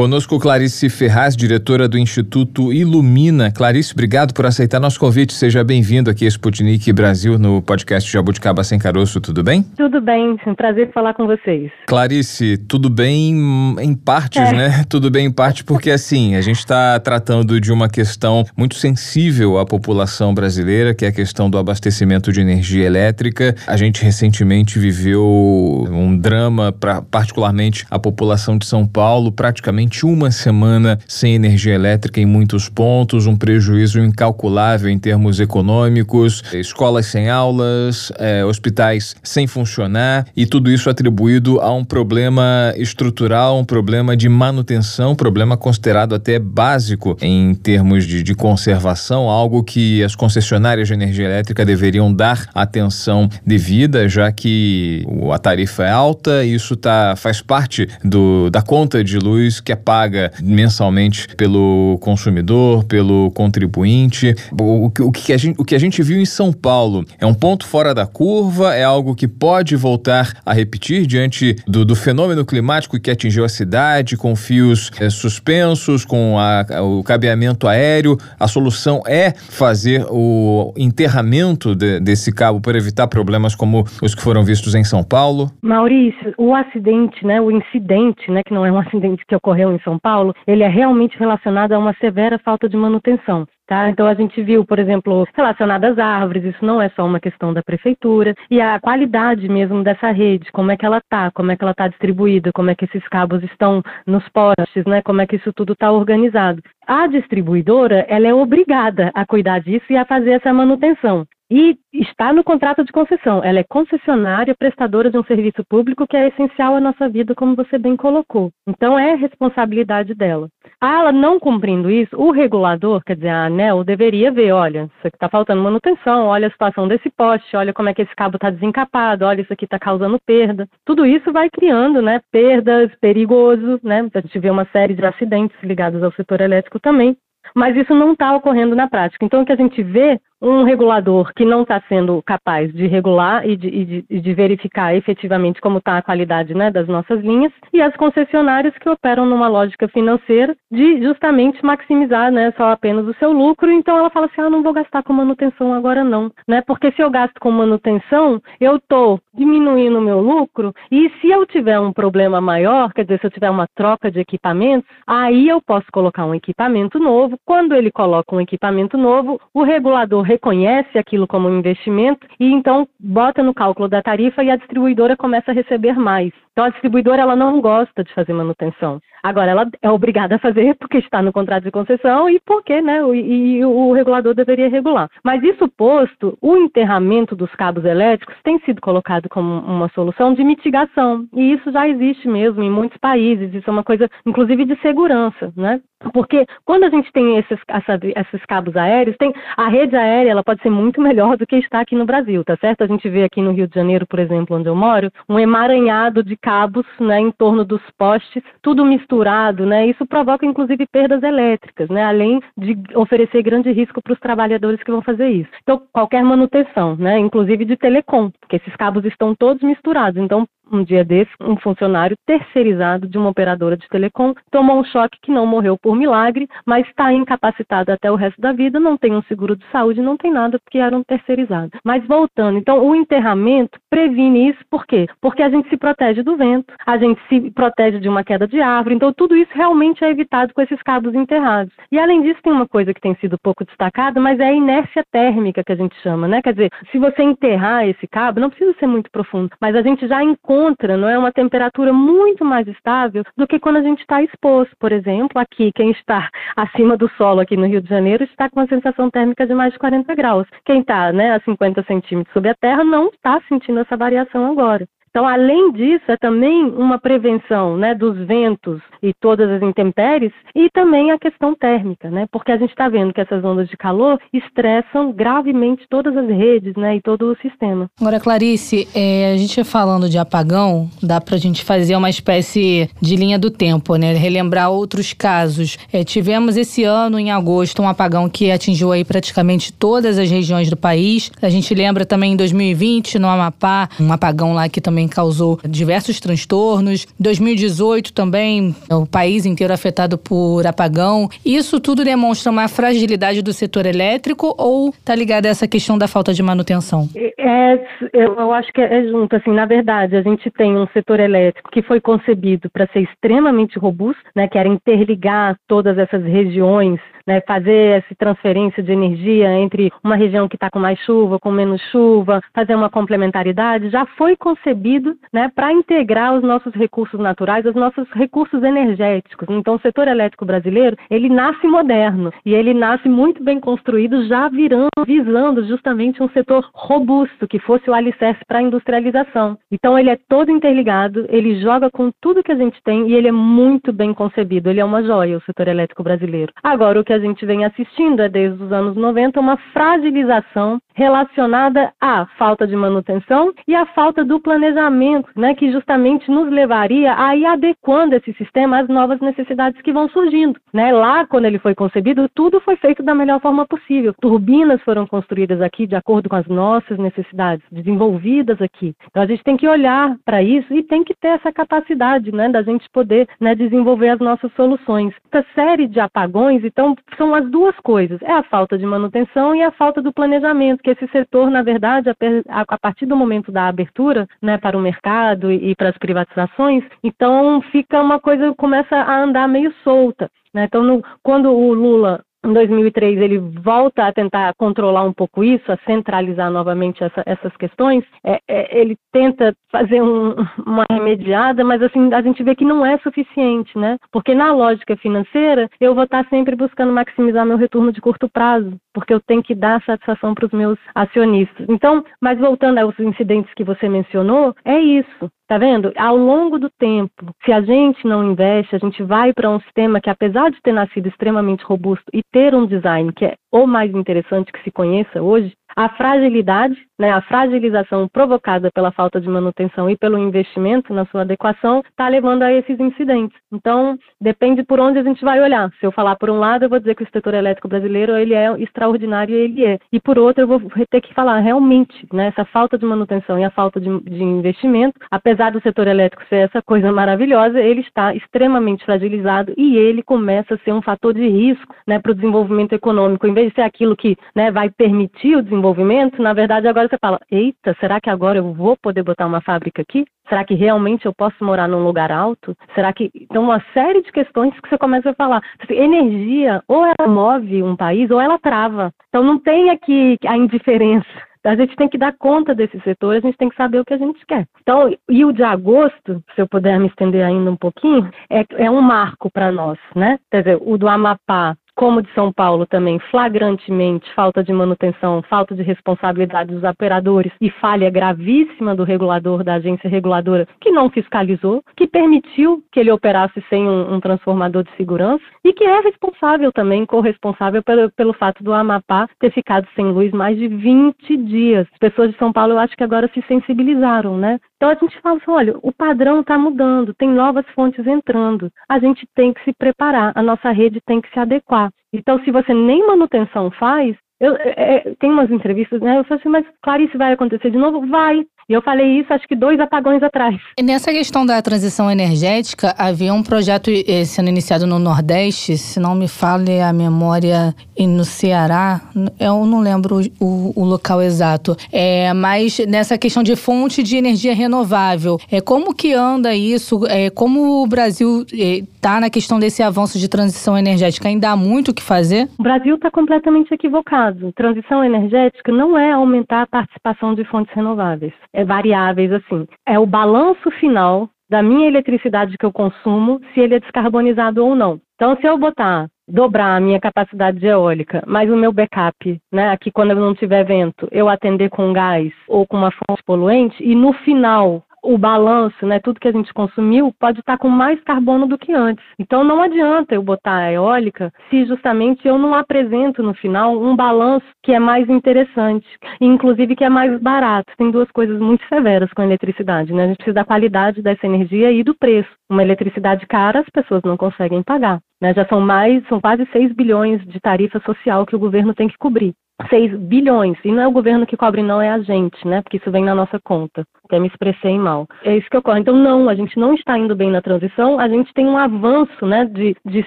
Conosco Clarice Ferraz, diretora do Instituto Ilumina. Clarice, obrigado por aceitar nosso convite. Seja bem-vindo aqui a Sputnik Brasil no podcast Jabuticaba Sem Caroço, tudo bem? Tudo bem, é um prazer falar com vocês. Clarice, tudo bem em partes, é. né? Tudo bem em parte porque, assim, a gente está tratando de uma questão muito sensível à população brasileira, que é a questão do abastecimento de energia elétrica. A gente recentemente viveu um drama, para particularmente a população de São Paulo, praticamente praticamente uma semana sem energia elétrica em muitos pontos, um prejuízo incalculável em termos econômicos, escolas sem aulas, é, hospitais sem funcionar e tudo isso atribuído a um problema estrutural, um problema de manutenção, problema considerado até básico em termos de, de conservação, algo que as concessionárias de energia elétrica deveriam dar atenção devida, já que a tarifa é alta, isso tá, faz parte do, da conta de luz que é paga mensalmente pelo consumidor, pelo contribuinte. O, o, o, que a gente, o que a gente viu em São Paulo é um ponto fora da curva, é algo que pode voltar a repetir diante do, do fenômeno climático que atingiu a cidade, com fios é, suspensos, com a, o cabeamento aéreo. A solução é fazer o enterramento de, desse cabo para evitar problemas como os que foram vistos em São Paulo? Maurício, o acidente, né, o incidente, né, que não é um acidente que ocorreu em São Paulo, ele é realmente relacionado a uma severa falta de manutenção. Tá? Então a gente viu, por exemplo, relacionado às árvores, isso não é só uma questão da prefeitura, e a qualidade mesmo dessa rede, como é que ela está, como é que ela está distribuída, como é que esses cabos estão nos postes, né? Como é que isso tudo está organizado. A distribuidora, ela é obrigada a cuidar disso e a fazer essa manutenção. E está no contrato de concessão. Ela é concessionária, prestadora de um serviço público que é essencial à nossa vida, como você bem colocou. Então é responsabilidade dela. Ela não cumprindo isso, o regulador, quer dizer, a ANEL, deveria ver, olha, isso aqui está faltando manutenção, olha a situação desse poste, olha como é que esse cabo está desencapado, olha isso aqui está causando perda. Tudo isso vai criando, né, perdas, perigoso, né, a gente vê uma série de acidentes ligados ao setor elétrico também, mas isso não está ocorrendo na prática. Então, o que a gente vê um regulador que não está sendo capaz de regular e de, e de, de verificar efetivamente como está a qualidade né, das nossas linhas, e as concessionárias que operam numa lógica financeira de justamente maximizar né, só apenas o seu lucro, então ela fala assim, ah, não vou gastar com manutenção agora não, né? Porque se eu gasto com manutenção, eu estou diminuindo o meu lucro, e se eu tiver um problema maior, quer dizer, se eu tiver uma troca de equipamentos, aí eu posso colocar um equipamento novo. Quando ele coloca um equipamento novo, o regulador reconhece aquilo como um investimento e então bota no cálculo da tarifa e a distribuidora começa a receber mais. Então a distribuidora ela não gosta de fazer manutenção. Agora ela é obrigada a fazer porque está no contrato de concessão e porque, né, o, e o regulador deveria regular. Mas isso posto, o enterramento dos cabos elétricos tem sido colocado como uma solução de mitigação e isso já existe mesmo em muitos países. Isso é uma coisa, inclusive, de segurança, né? Porque quando a gente tem esses, essa, esses cabos aéreos, tem a rede aérea ela pode ser muito melhor do que está aqui no Brasil, tá certo? A gente vê aqui no Rio de Janeiro, por exemplo, onde eu moro, um emaranhado de cabos né, em torno dos postes, tudo misturado, né? Isso provoca inclusive perdas elétricas, né? Além de oferecer grande risco para os trabalhadores que vão fazer isso. Então, qualquer manutenção, né? Inclusive de telecom, porque esses cabos estão todos misturados. Então, um dia desse, um funcionário terceirizado de uma operadora de telecom tomou um choque que não morreu por milagre, mas está incapacitado até o resto da vida, não tem um seguro de saúde, não tem nada porque era um terceirizado. Mas voltando, então o enterramento previne isso por quê? Porque a gente se protege do vento, a gente se protege de uma queda de árvore, então tudo isso realmente é evitado com esses cabos enterrados. E além disso, tem uma coisa que tem sido pouco destacada, mas é a inércia térmica que a gente chama, né? Quer dizer, se você enterrar esse cabo, não precisa ser muito profundo, mas a gente já encontra encontra não é uma temperatura muito mais estável do que quando a gente está exposto. Por exemplo, aqui, quem está acima do solo aqui no Rio de Janeiro está com uma sensação térmica de mais de 40 graus. Quem está né, a 50 centímetros sobre a terra não está sentindo essa variação agora. Então, além disso, é também uma prevenção né, dos ventos e todas as intempéries e também a questão térmica, né? Porque a gente está vendo que essas ondas de calor estressam gravemente todas as redes né, e todo o sistema. Agora, Clarice, é, a gente falando de apagão, dá para a gente fazer uma espécie de linha do tempo, né? Relembrar outros casos. É, tivemos esse ano, em agosto, um apagão que atingiu aí praticamente todas as regiões do país. A gente lembra também em 2020, no Amapá, um apagão lá que também também causou diversos transtornos. 2018 também, o país inteiro afetado por apagão. Isso tudo demonstra uma fragilidade do setor elétrico ou está ligado a essa questão da falta de manutenção? É, eu acho que é junto. Assim, na verdade, a gente tem um setor elétrico que foi concebido para ser extremamente robusto, né, que era interligar todas essas regiões né, fazer essa transferência de energia entre uma região que está com mais chuva, com menos chuva, fazer uma complementaridade, já foi concebido né, para integrar os nossos recursos naturais, os nossos recursos energéticos. Então, o setor elétrico brasileiro, ele nasce moderno e ele nasce muito bem construído, já virando, visando justamente um setor robusto, que fosse o alicerce para a industrialização. Então, ele é todo interligado, ele joga com tudo que a gente tem e ele é muito bem concebido. Ele é uma joia, o setor elétrico brasileiro. Agora, o que a gente vem assistindo é, desde os anos 90, uma fragilização relacionada à falta de manutenção e à falta do planejamento, né, que justamente nos levaria a ir adequando esse sistema às novas necessidades que vão surgindo. Né? Lá, quando ele foi concebido, tudo foi feito da melhor forma possível. Turbinas foram construídas aqui de acordo com as nossas necessidades, desenvolvidas aqui. Então, a gente tem que olhar para isso e tem que ter essa capacidade né, da gente poder né, desenvolver as nossas soluções. Essa série de apagões, então, são as duas coisas: é a falta de manutenção e a falta do planejamento, que esse setor, na verdade, a partir do momento da abertura né, para o mercado e para as privatizações, então fica uma coisa, começa a andar meio solta. Né? Então, no, quando o Lula em 2003 ele volta a tentar controlar um pouco isso, a centralizar novamente essa, essas questões. É, é, ele tenta fazer um, uma remediada, mas assim a gente vê que não é suficiente, né? Porque na lógica financeira eu vou estar sempre buscando maximizar meu retorno de curto prazo, porque eu tenho que dar satisfação para os meus acionistas. Então, mas voltando aos incidentes que você mencionou, é isso. Tá vendo? Ao longo do tempo, se a gente não investe, a gente vai para um sistema que, apesar de ter nascido extremamente robusto e ter um design que é o mais interessante que se conheça hoje, a fragilidade, né, a fragilização provocada pela falta de manutenção e pelo investimento na sua adequação está levando a esses incidentes. Então, depende por onde a gente vai olhar. Se eu falar por um lado, eu vou dizer que o setor elétrico brasileiro ele é extraordinário, ele é. E por outro, eu vou ter que falar realmente, né, essa falta de manutenção e a falta de, de investimento, apesar do setor elétrico ser essa coisa maravilhosa, ele está extremamente fragilizado e ele começa a ser um fator de risco, né, para o desenvolvimento econômico. Em vez de ser aquilo que, né, vai permitir o desenvolvimento desenvolvimento, na verdade agora você fala, eita, será que agora eu vou poder botar uma fábrica aqui? Será que realmente eu posso morar num lugar alto? Será que. Então, uma série de questões que você começa a falar. Energia, ou ela move um país, ou ela trava. Então, não tem aqui a indiferença. A gente tem que dar conta desse setor, a gente tem que saber o que a gente quer. Então, e o de agosto, se eu puder me estender ainda um pouquinho, é, é um marco para nós, né? Quer dizer, o do Amapá como de São Paulo também, flagrantemente, falta de manutenção, falta de responsabilidade dos operadores e falha gravíssima do regulador, da agência reguladora, que não fiscalizou, que permitiu que ele operasse sem um, um transformador de segurança e que é responsável também, corresponsável pelo, pelo fato do Amapá ter ficado sem luz mais de 20 dias. As pessoas de São Paulo, eu acho que agora se sensibilizaram, né? Então a gente fala assim, olha, o padrão está mudando, tem novas fontes entrando. A gente tem que se preparar, a nossa rede tem que se adequar. Então, se você nem manutenção faz, eu, é, é tem umas entrevistas, né? Eu falo assim, mas Clarice vai acontecer de novo? Vai. E eu falei isso acho que dois apagões atrás. E nessa questão da transição energética, havia um projeto eh, sendo iniciado no Nordeste, se não me fale a memória, e no Ceará, eu não lembro o, o local exato. É, mas nessa questão de fonte de energia renovável, é como que anda isso? É, como o Brasil está é, na questão desse avanço de transição energética? Ainda há muito o que fazer? O Brasil está completamente equivocado. Transição energética não é aumentar a participação de fontes renováveis é, variáveis assim. É o balanço final da minha eletricidade que eu consumo, se ele é descarbonizado ou não. Então, se eu botar, dobrar a minha capacidade de eólica, mas o meu backup, né, aqui quando eu não tiver vento, eu atender com gás ou com uma fonte poluente, e no final o balanço, né, tudo que a gente consumiu, pode estar com mais carbono do que antes. Então não adianta eu botar a eólica se justamente eu não apresento no final um balanço que é mais interessante, inclusive que é mais barato. Tem duas coisas muito severas com a eletricidade, né? A gente precisa da qualidade dessa energia e do preço. Uma eletricidade cara as pessoas não conseguem pagar. Né? Já são mais, são quase 6 bilhões de tarifa social que o governo tem que cobrir. 6 bilhões. E não é o governo que cobre, não, é a gente, né? Porque isso vem na nossa conta. Até me expressei mal. É isso que ocorre. Então, não, a gente não está indo bem na transição, a gente tem um avanço né, de, de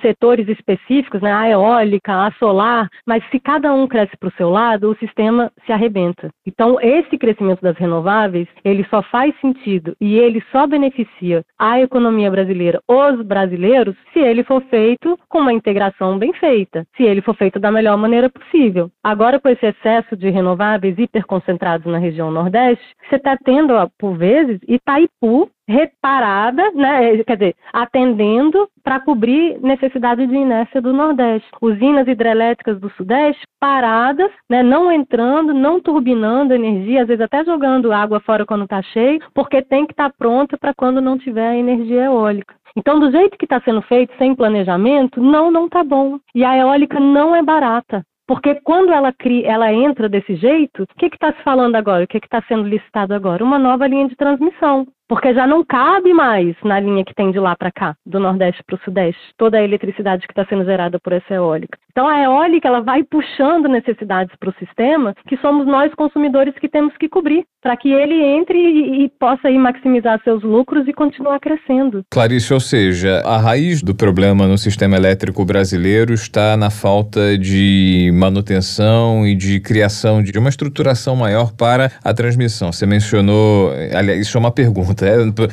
setores específicos, né? A eólica, a solar, mas se cada um cresce para o seu lado, o sistema se arrebenta. Então, esse crescimento das renováveis, ele só faz sentido e ele só beneficia a economia brasileira, os brasileiros, se ele for feito com uma integração bem feita, se ele for feito da melhor maneira possível. Agora, com esse excesso de renováveis hiperconcentrados na região Nordeste, você está tendo, por vezes, Itaipu reparada, né, quer dizer, atendendo para cobrir necessidade de inércia do Nordeste. Usinas hidrelétricas do Sudeste paradas, né, não entrando, não turbinando energia, às vezes até jogando água fora quando está cheio, porque tem que estar tá pronta para quando não tiver energia eólica. Então, do jeito que está sendo feito, sem planejamento, não, não está bom. E a eólica não é barata. Porque quando ela, cria, ela entra desse jeito, o que está se falando agora? O que está sendo licitado agora? Uma nova linha de transmissão porque já não cabe mais na linha que tem de lá para cá, do Nordeste para o Sudeste, toda a eletricidade que está sendo gerada por essa eólica. Então a eólica ela vai puxando necessidades para o sistema que somos nós consumidores que temos que cobrir, para que ele entre e, e possa aí maximizar seus lucros e continuar crescendo. Clarice, ou seja, a raiz do problema no sistema elétrico brasileiro está na falta de manutenção e de criação de uma estruturação maior para a transmissão. Você mencionou, aliás, isso é uma pergunta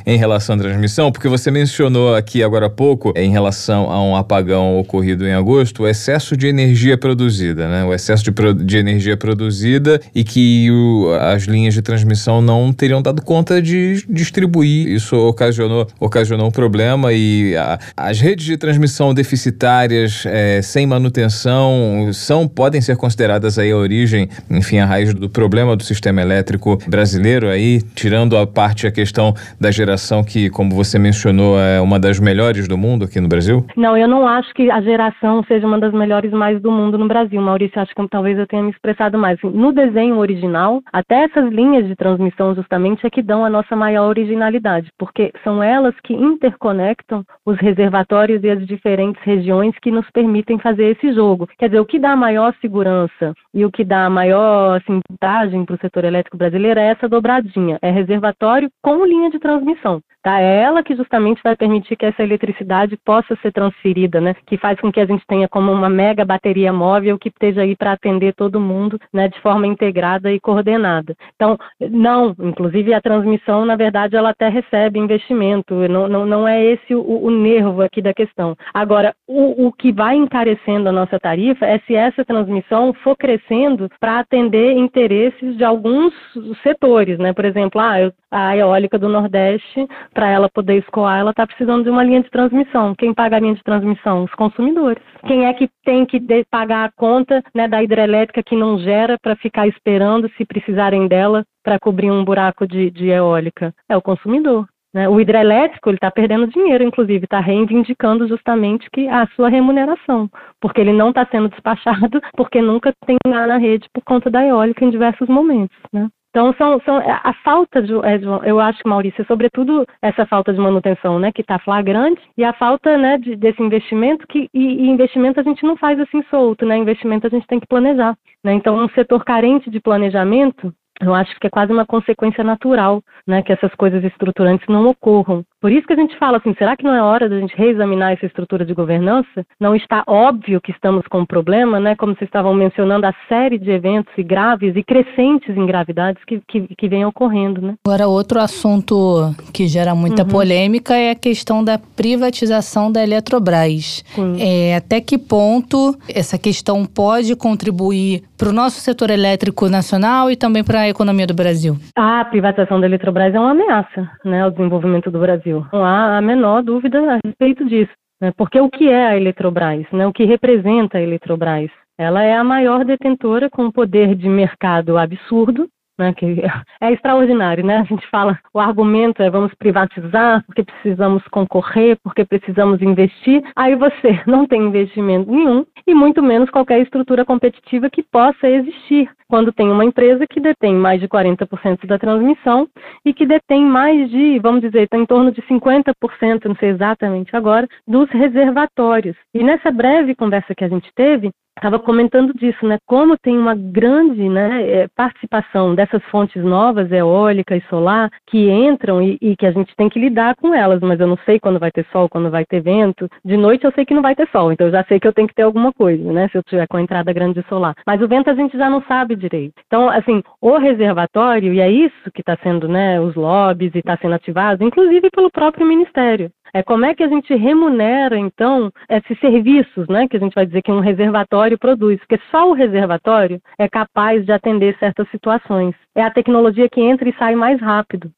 em relação à transmissão, porque você mencionou aqui agora há pouco, em relação a um apagão ocorrido em agosto, o excesso de energia produzida, né? O excesso de, de energia produzida e que o, as linhas de transmissão não teriam dado conta de distribuir. Isso ocasionou, ocasionou um problema e a, as redes de transmissão deficitárias, é, sem manutenção, são podem ser consideradas aí a origem, enfim, a raiz do problema do sistema elétrico brasileiro aí, tirando a parte a questão da geração que, como você mencionou, é uma das melhores do mundo aqui no Brasil? Não, eu não acho que a geração seja uma das melhores mais do mundo no Brasil. Maurício, acho que talvez eu tenha me expressado mais. No desenho original, até essas linhas de transmissão justamente é que dão a nossa maior originalidade, porque são elas que interconectam os reservatórios e as diferentes regiões que nos permitem fazer esse jogo. Quer dizer, o que dá maior segurança e o que dá maior assim, vantagem para o setor elétrico brasileiro é essa dobradinha, é reservatório com linha linha de transmissão. Tá? É ela que justamente vai permitir que essa eletricidade possa ser transferida, né? que faz com que a gente tenha como uma mega bateria móvel que esteja aí para atender todo mundo né? de forma integrada e coordenada. Então, não, inclusive a transmissão, na verdade, ela até recebe investimento, não, não, não é esse o, o nervo aqui da questão. Agora, o, o que vai encarecendo a nossa tarifa é se essa transmissão for crescendo para atender interesses de alguns setores, né? Por exemplo, ah, a eólica do Nordeste, para ela poder escoar, ela está precisando de uma linha de transmissão. Quem paga a linha de transmissão? Os consumidores. Quem é que tem que pagar a conta né, da hidrelétrica que não gera para ficar esperando se precisarem dela para cobrir um buraco de, de eólica? É o consumidor. Né? O hidrelétrico está perdendo dinheiro, inclusive, está reivindicando justamente que a sua remuneração, porque ele não está sendo despachado, porque nunca tem lá na rede por conta da eólica em diversos momentos. Né? Então, são, são é, a falta de, é, eu acho, Maurício, sobretudo essa falta de manutenção, né, que está flagrante, e a falta, né, de, desse investimento, que, e, e, investimento a gente não faz assim solto, né, investimento a gente tem que planejar, né, então um setor carente de planejamento, eu acho que é quase uma consequência natural, né, que essas coisas estruturantes não ocorram. Por isso que a gente fala assim, será que não é hora da gente reexaminar essa estrutura de governança? Não está óbvio que estamos com um problema, né, como vocês estavam mencionando, a série de eventos e graves e crescentes em gravidades que, que, que vem ocorrendo, né? Agora, outro assunto que gera muita uhum. polêmica é a questão da privatização da Eletrobras. É, até que ponto essa questão pode contribuir para o nosso setor elétrico nacional e também para a economia do Brasil? A privatização da Eletrobras é uma ameaça né, ao desenvolvimento do Brasil. Não há a menor dúvida a respeito disso. Né, porque o que é a Eletrobras? Né, o que representa a Eletrobras? Ela é a maior detentora com poder de mercado absurdo, né, que é extraordinário, né? A gente fala, o argumento é vamos privatizar porque precisamos concorrer, porque precisamos investir. Aí você não tem investimento nenhum e muito menos qualquer estrutura competitiva que possa existir quando tem uma empresa que detém mais de 40% da transmissão e que detém mais de, vamos dizer, está em torno de 50%, não sei exatamente agora, dos reservatórios. E nessa breve conversa que a gente teve, estava comentando disso, né? Como tem uma grande né, é, participação dessas fontes novas, eólica e solar, que entram e, e, que a gente tem que lidar com elas, mas eu não sei quando vai ter sol, quando vai ter vento. De noite eu sei que não vai ter sol, então eu já sei que eu tenho que ter alguma coisa, né? Se eu tiver com a entrada grande solar. Mas o vento a gente já não sabe direito. Então, assim, o reservatório, e é isso que está sendo, né, os lobbies e está sendo ativado, inclusive pelo próprio Ministério. É como é que a gente remunera, então, esses serviços, né, que a gente vai dizer que um reservatório produz, porque só o reservatório é capaz de atender certas situações. É a tecnologia que entra e sai mais rápido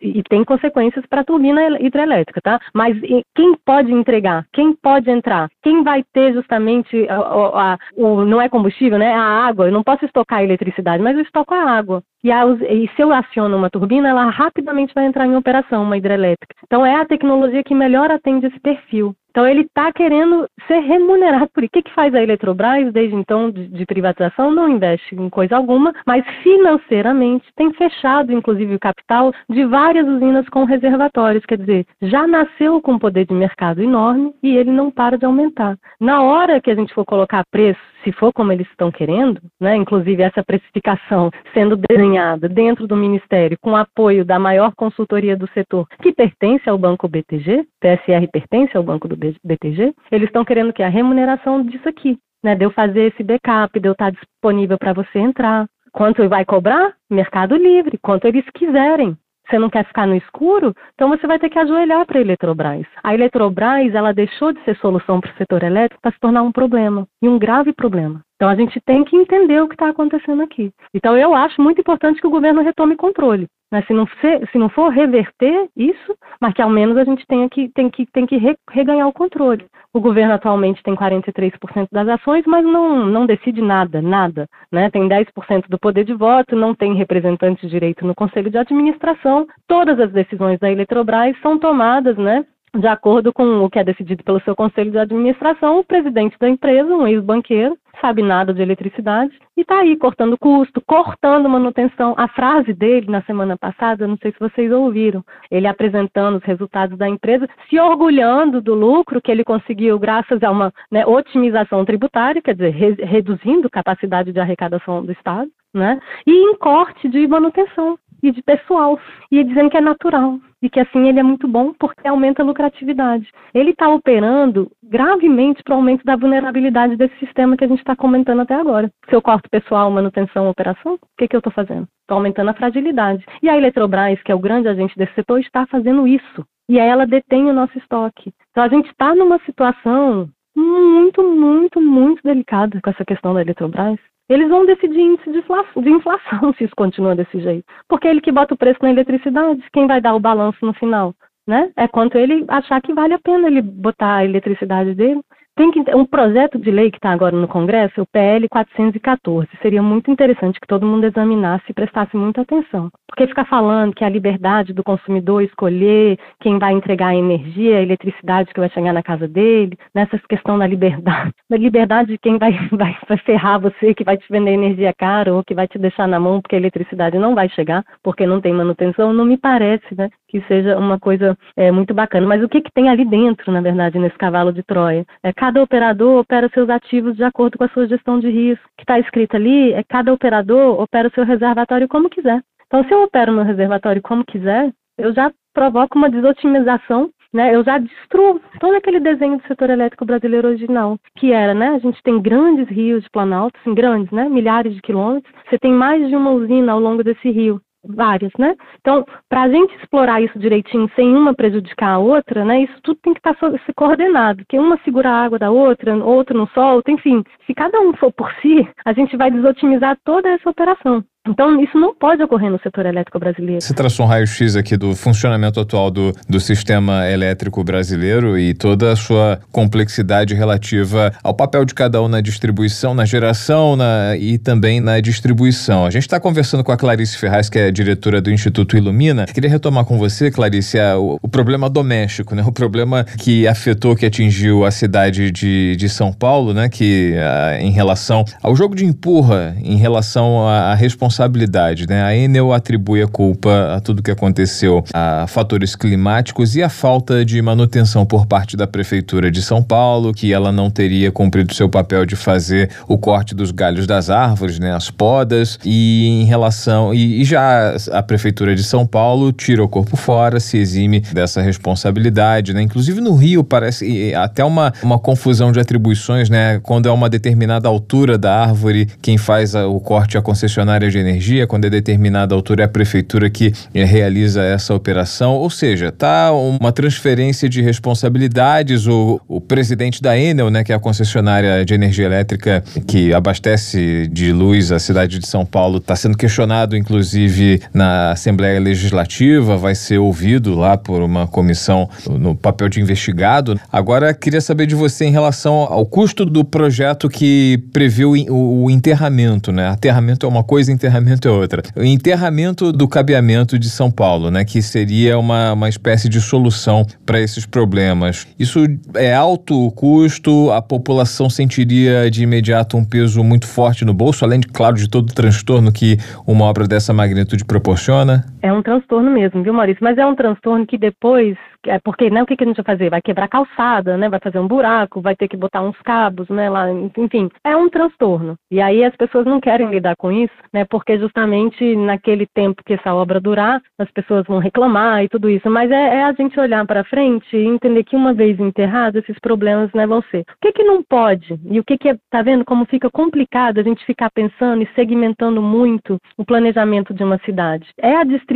e tem consequências para a turbina hidrelétrica, tá? Mas quem pode entregar? Quem pode entrar? Quem vai ter justamente a, a, a, o não é combustível, né? A água. Eu não posso estocar a eletricidade, mas eu estoco a água. E, e, se eu aciono uma turbina, ela rapidamente vai entrar em operação, uma hidrelétrica. Então é a tecnologia que melhor atende esse perfil. Então ele está querendo ser remunerado por isso. O que, que faz a Eletrobras desde então de, de, privatização? Não investe em coisa alguma, mas financeiramente tem fechado, inclusive, o capital de várias usinas com reservatórios. Quer dizer, já nasceu com um poder de mercado enorme e ele não para de aumentar. Na hora que a gente for colocar preço, se for como eles estão querendo, né, inclusive essa precificação sendo desenhada dentro do Ministério com apoio da maior consultoria do setor, que pertence ao Banco BTG, PSR pertence ao Banco do BTG, eles estão querendo que a remuneração disso aqui, né, de eu fazer esse backup, de eu estar disponível para você entrar. Quanto vai cobrar? Mercado livre, quanto eles quiserem. Você não quer ficar no escuro? Então você vai ter que ajoelhar para a Eletrobras. A Eletrobras, ela deixou de ser solução para o setor elétrico para se tornar um problema, e um grave problema. Então a gente tem que entender o que está acontecendo aqui. Então eu acho muito importante que o governo retome controle. Né? Se, não ser, se não for reverter isso, mas que ao menos a gente tenha que, tem que, tem que re, reganhar o controle. O governo atualmente tem 43% das ações, mas não, não decide nada, nada. Né? Tem 10% do poder de voto, não tem representante de direito no conselho de administração. Todas as decisões da Eletrobras são tomadas né, de acordo com o que é decidido pelo seu conselho de administração, o presidente da empresa, um ex-banqueiro, sabe nada de eletricidade e está aí cortando custo, cortando manutenção. A frase dele na semana passada, não sei se vocês ouviram, ele apresentando os resultados da empresa, se orgulhando do lucro que ele conseguiu graças a uma né, otimização tributária, quer dizer, re reduzindo capacidade de arrecadação do Estado, né, e em corte de manutenção e de pessoal, e dizendo que é natural e que assim ele é muito bom porque aumenta a lucratividade. Ele está operando gravemente para o aumento da vulnerabilidade desse sistema que a gente está comentando até agora. Se eu corto pessoal, manutenção, operação, o que, que eu estou fazendo? Estou aumentando a fragilidade. E a Eletrobras, que é o grande agente desse setor, está fazendo isso. E ela detém o nosso estoque. Então a gente está numa situação muito, muito, muito delicada com essa questão da Eletrobras. Eles vão decidir índice de inflação, de inflação se isso continua desse jeito. Porque ele que bota o preço na eletricidade, quem vai dar o balanço no final? Né? É quanto ele achar que vale a pena ele botar a eletricidade dele. Tem que um projeto de lei que está agora no Congresso, o PL 414. Seria muito interessante que todo mundo examinasse e prestasse muita atenção. Porque ficar falando que a liberdade do consumidor escolher quem vai entregar a energia, a eletricidade que vai chegar na casa dele, nessa questão da liberdade, da liberdade de quem vai, vai, vai ferrar você, que vai te vender energia cara ou que vai te deixar na mão porque a eletricidade não vai chegar, porque não tem manutenção, não me parece né, que seja uma coisa é, muito bacana. Mas o que, que tem ali dentro, na verdade, nesse cavalo de Troia? É cada operador opera seus ativos de acordo com a sua gestão de risco. O que está escrito ali é cada operador opera o seu reservatório como quiser. Então, se eu opero meu reservatório como quiser, eu já provoco uma desotimização né, eu já destruo todo aquele desenho do setor elétrico brasileiro original, que era, né, a gente tem grandes rios de planalto, assim, grandes, né, milhares de quilômetros, você tem mais de uma usina ao longo desse rio várias, né? Então, para a gente explorar isso direitinho, sem uma prejudicar a outra, né? Isso tudo tem que estar tá coordenado, que uma segura a água da outra, outra não solta, enfim. Se cada um for por si, a gente vai desotimizar toda essa operação. Então, isso não pode ocorrer no setor elétrico brasileiro. Você traçou um raio-x aqui do funcionamento atual do, do sistema elétrico brasileiro e toda a sua complexidade relativa ao papel de cada um na distribuição, na geração na, e também na distribuição. A gente está conversando com a Clarice Ferraz, que é diretora do Instituto Ilumina. Queria retomar com você, Clarice, a, o, o, problema doméstico, né? o problema que afetou, que atingiu a cidade de, de São Paulo, né? que a, em relação ao jogo de empurra, em relação à responsabilidade responsabilidade, né? A Enel atribui a culpa a tudo que aconteceu a fatores climáticos e a falta de manutenção por parte da prefeitura de São Paulo, que ela não teria cumprido seu papel de fazer o corte dos galhos das árvores, né, as podas, e em relação e, e já a prefeitura de São Paulo tira o corpo fora, se exime dessa responsabilidade, né? Inclusive no Rio parece até uma, uma confusão de atribuições, né? Quando é uma determinada altura da árvore, quem faz a, o corte a concessionária de energia, quando é determinada altura é a prefeitura que é, realiza essa operação, ou seja, tá uma transferência de responsabilidades. O, o presidente da Enel, né, que é a concessionária de energia elétrica que abastece de luz a cidade de São Paulo, está sendo questionado, inclusive, na Assembleia Legislativa, vai ser ouvido lá por uma comissão no papel de investigado. Agora, queria saber de você em relação ao custo do projeto que previu o, o enterramento, né? Aterramento é uma coisa, enterramento é outra. O enterramento do cabeamento de São Paulo, né? Que seria uma, uma espécie de solução para esses problemas. Isso é alto o custo, a população sentiria de imediato um peso muito forte no bolso, além de, claro, de todo o transtorno que uma obra dessa magnitude proporciona? É um transtorno mesmo, viu, Maurício? Mas é um transtorno que depois é porque né, o que, que a gente vai fazer? Vai quebrar calçada, né? Vai fazer um buraco, vai ter que botar uns cabos, né? Lá, enfim, é um transtorno. E aí as pessoas não querem lidar com isso, né? Porque justamente naquele tempo que essa obra durar, as pessoas vão reclamar e tudo isso. Mas é, é a gente olhar para frente e entender que uma vez enterrado, esses problemas né, vão ser. O que que não pode? E o que que é, tá vendo como fica complicado a gente ficar pensando e segmentando muito o planejamento de uma cidade? É a distribuição,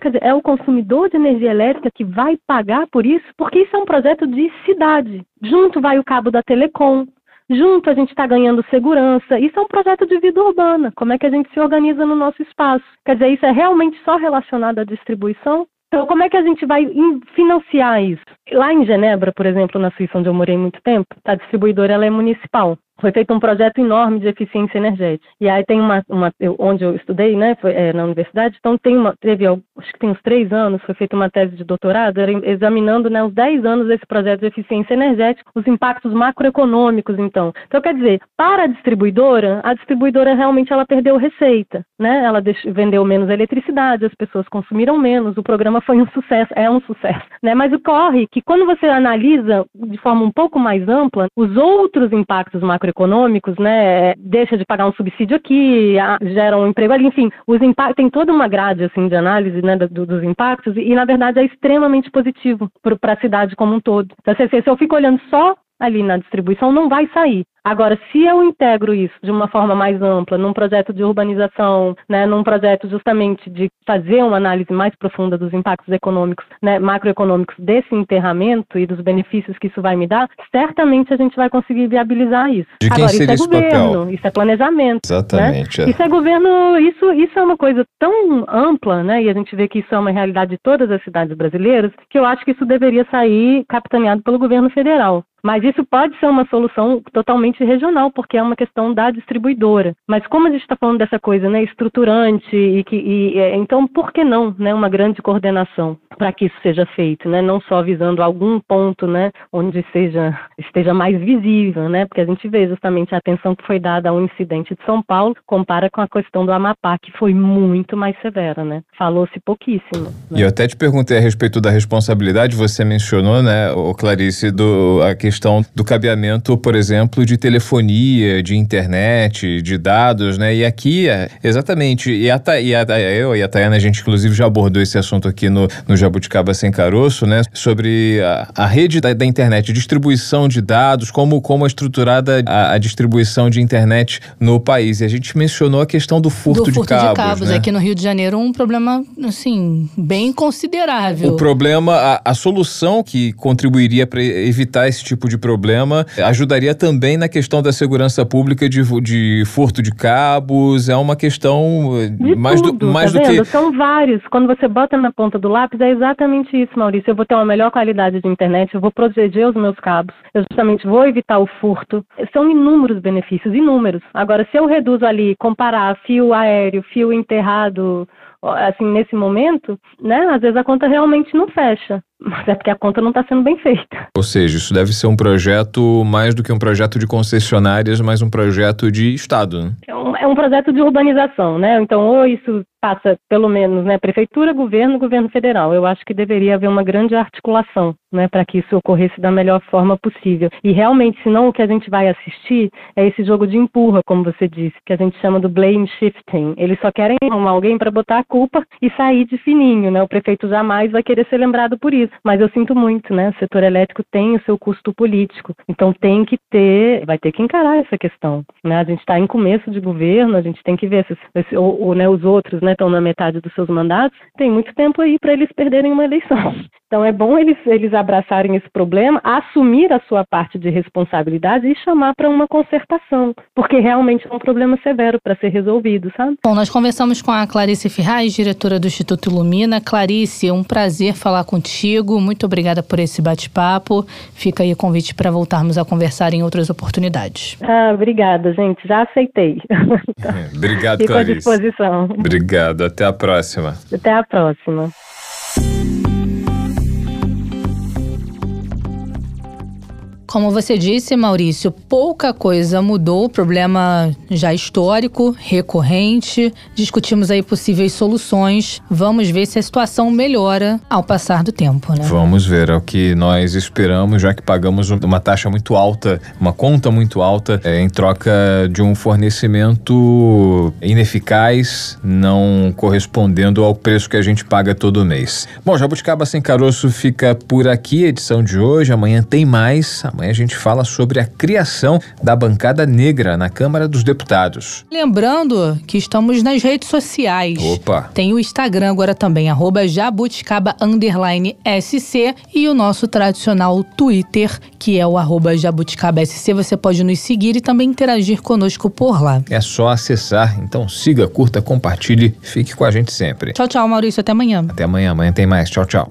quer dizer, é o consumidor de energia elétrica que vai pagar pagar por isso, porque isso é um projeto de cidade. Junto vai o cabo da Telecom, junto a gente está ganhando segurança. Isso é um projeto de vida urbana. Como é que a gente se organiza no nosso espaço? Quer dizer, isso é realmente só relacionado à distribuição? Então, como é que a gente vai financiar isso? Lá em Genebra, por exemplo, na Suíça, onde eu morei muito tempo, a distribuidora ela é municipal foi feito um projeto enorme de eficiência energética. E aí tem uma, uma eu, onde eu estudei, né, foi, é, na universidade, então tem uma, teve, acho que tem uns três anos, foi feita uma tese de doutorado, examinando, né, os dez anos desse projeto de eficiência energética, os impactos macroeconômicos, então. Então, quer dizer, para a distribuidora, a distribuidora realmente ela perdeu receita, né, ela vendeu menos eletricidade, as pessoas consumiram menos, o programa foi um sucesso, é um sucesso, né, mas ocorre que quando você analisa de forma um pouco mais ampla, os outros impactos macroeconômicos macroeconômicos, né? Deixa de pagar um subsídio aqui, gera um emprego ali, enfim, os impactos, tem toda uma grade assim de análise né, do, dos impactos e, na verdade, é extremamente positivo para a cidade como um todo. Então, se, se eu fico olhando só ali na distribuição, não vai sair. Agora, se eu integro isso de uma forma mais ampla, num projeto de urbanização, né, num projeto justamente de fazer uma análise mais profunda dos impactos econômicos, né, macroeconômicos desse enterramento e dos benefícios que isso vai me dar, certamente a gente vai conseguir viabilizar isso. De quem Agora, seria isso é governo, papel? isso é planejamento. Né? Exatamente. Né? É. Isso é governo, isso, isso é uma coisa tão ampla, né, e a gente vê que isso é uma realidade de todas as cidades brasileiras, que eu acho que isso deveria sair capitaneado pelo governo federal. Mas isso pode ser uma solução totalmente regional, porque é uma questão da distribuidora. Mas como a gente está falando dessa coisa, né, estruturante e que, e, é, então por que não, né, uma grande coordenação para que isso seja feito, né, não só visando algum ponto, né, onde seja esteja mais visível, né, porque a gente vê justamente a atenção que foi dada ao incidente de São Paulo, compara com a questão do Amapá, que foi muito mais severa, né? Falou-se pouquíssimo. Né? E eu até te perguntei a respeito da responsabilidade, você mencionou, né, o Clarice, do a questão do cabeamento, por exemplo, de telefonia, de internet, de dados, né? E aqui, é, exatamente, e, a, e a, eu e a Tayana, a gente inclusive já abordou esse assunto aqui no, no Jabuticaba Sem Caroço, né? Sobre a, a rede da, da, internet, distribuição de dados, como, como é estruturada a, a, distribuição de internet no país. E a gente mencionou a questão do furto, do furto de cabos. De cabos. Né? Aqui no Rio de Janeiro, um problema, assim, bem considerável. O problema, a, a solução que contribuiria para evitar esse tipo de problema. Ajudaria também na questão da segurança pública de, de furto de cabos. É uma questão eh, de mais tudo, do, mais tá do vendo? que. São vários. Quando você bota na ponta do lápis, é exatamente isso, Maurício. Eu vou ter uma melhor qualidade de internet, eu vou proteger os meus cabos, eu justamente vou evitar o furto. São inúmeros benefícios, inúmeros. Agora, se eu reduzo ali, comparar fio aéreo, fio enterrado, assim, nesse momento, né, às vezes a conta realmente não fecha. Mas é porque a conta não está sendo bem feita. Ou seja, isso deve ser um projeto mais do que um projeto de concessionárias, mas um projeto de Estado. Né? É, um, é um projeto de urbanização, né? Então, ou isso passa, pelo menos, né, prefeitura, governo, governo federal. Eu acho que deveria haver uma grande articulação, né, para que isso ocorresse da melhor forma possível. E realmente, senão o que a gente vai assistir é esse jogo de empurra, como você disse, que a gente chama do blame shifting. Eles só querem arrumar alguém para botar a culpa e sair de fininho, né? O prefeito jamais vai querer ser lembrado por isso. Mas eu sinto muito, né? O setor elétrico tem o seu custo político, então tem que ter, vai ter que encarar essa questão, né? A gente está em começo de governo, a gente tem que ver se, se ou, ou, né, os outros, né, estão na metade dos seus mandatos, tem muito tempo aí para eles perderem uma eleição. Então é bom eles, eles abraçarem esse problema, assumir a sua parte de responsabilidade e chamar para uma concertação, porque realmente é um problema severo para ser resolvido, sabe? Bom, nós conversamos com a Clarice Ferraz, diretora do Instituto Ilumina. Clarice, é um prazer falar contigo. Muito obrigada por esse bate-papo. Fica aí o convite para voltarmos a conversar em outras oportunidades. Ah, obrigada, gente. Já aceitei. Obrigado, Fico Clarice. à disposição. Obrigado. Até a próxima. Até a próxima. Como você disse, Maurício, pouca coisa mudou, problema já histórico, recorrente. Discutimos aí possíveis soluções. Vamos ver se a situação melhora ao passar do tempo, né? Vamos ver, é o que nós esperamos, já que pagamos uma taxa muito alta, uma conta muito alta, é, em troca de um fornecimento ineficaz, não correspondendo ao preço que a gente paga todo mês. Bom, Jabuticaba Sem Caroço fica por aqui, edição de hoje. Amanhã tem mais. Amanhã a gente fala sobre a criação da bancada negra na Câmara dos Deputados. Lembrando que estamos nas redes sociais. Opa! Tem o Instagram agora também, arroba jabuticaba SC e o nosso tradicional Twitter, que é o arroba jabuticaba SC. Você pode nos seguir e também interagir conosco por lá. É só acessar, então siga, curta, compartilhe, fique com a gente sempre. Tchau, tchau, Maurício. Até amanhã. Até amanhã, amanhã tem mais. Tchau, tchau.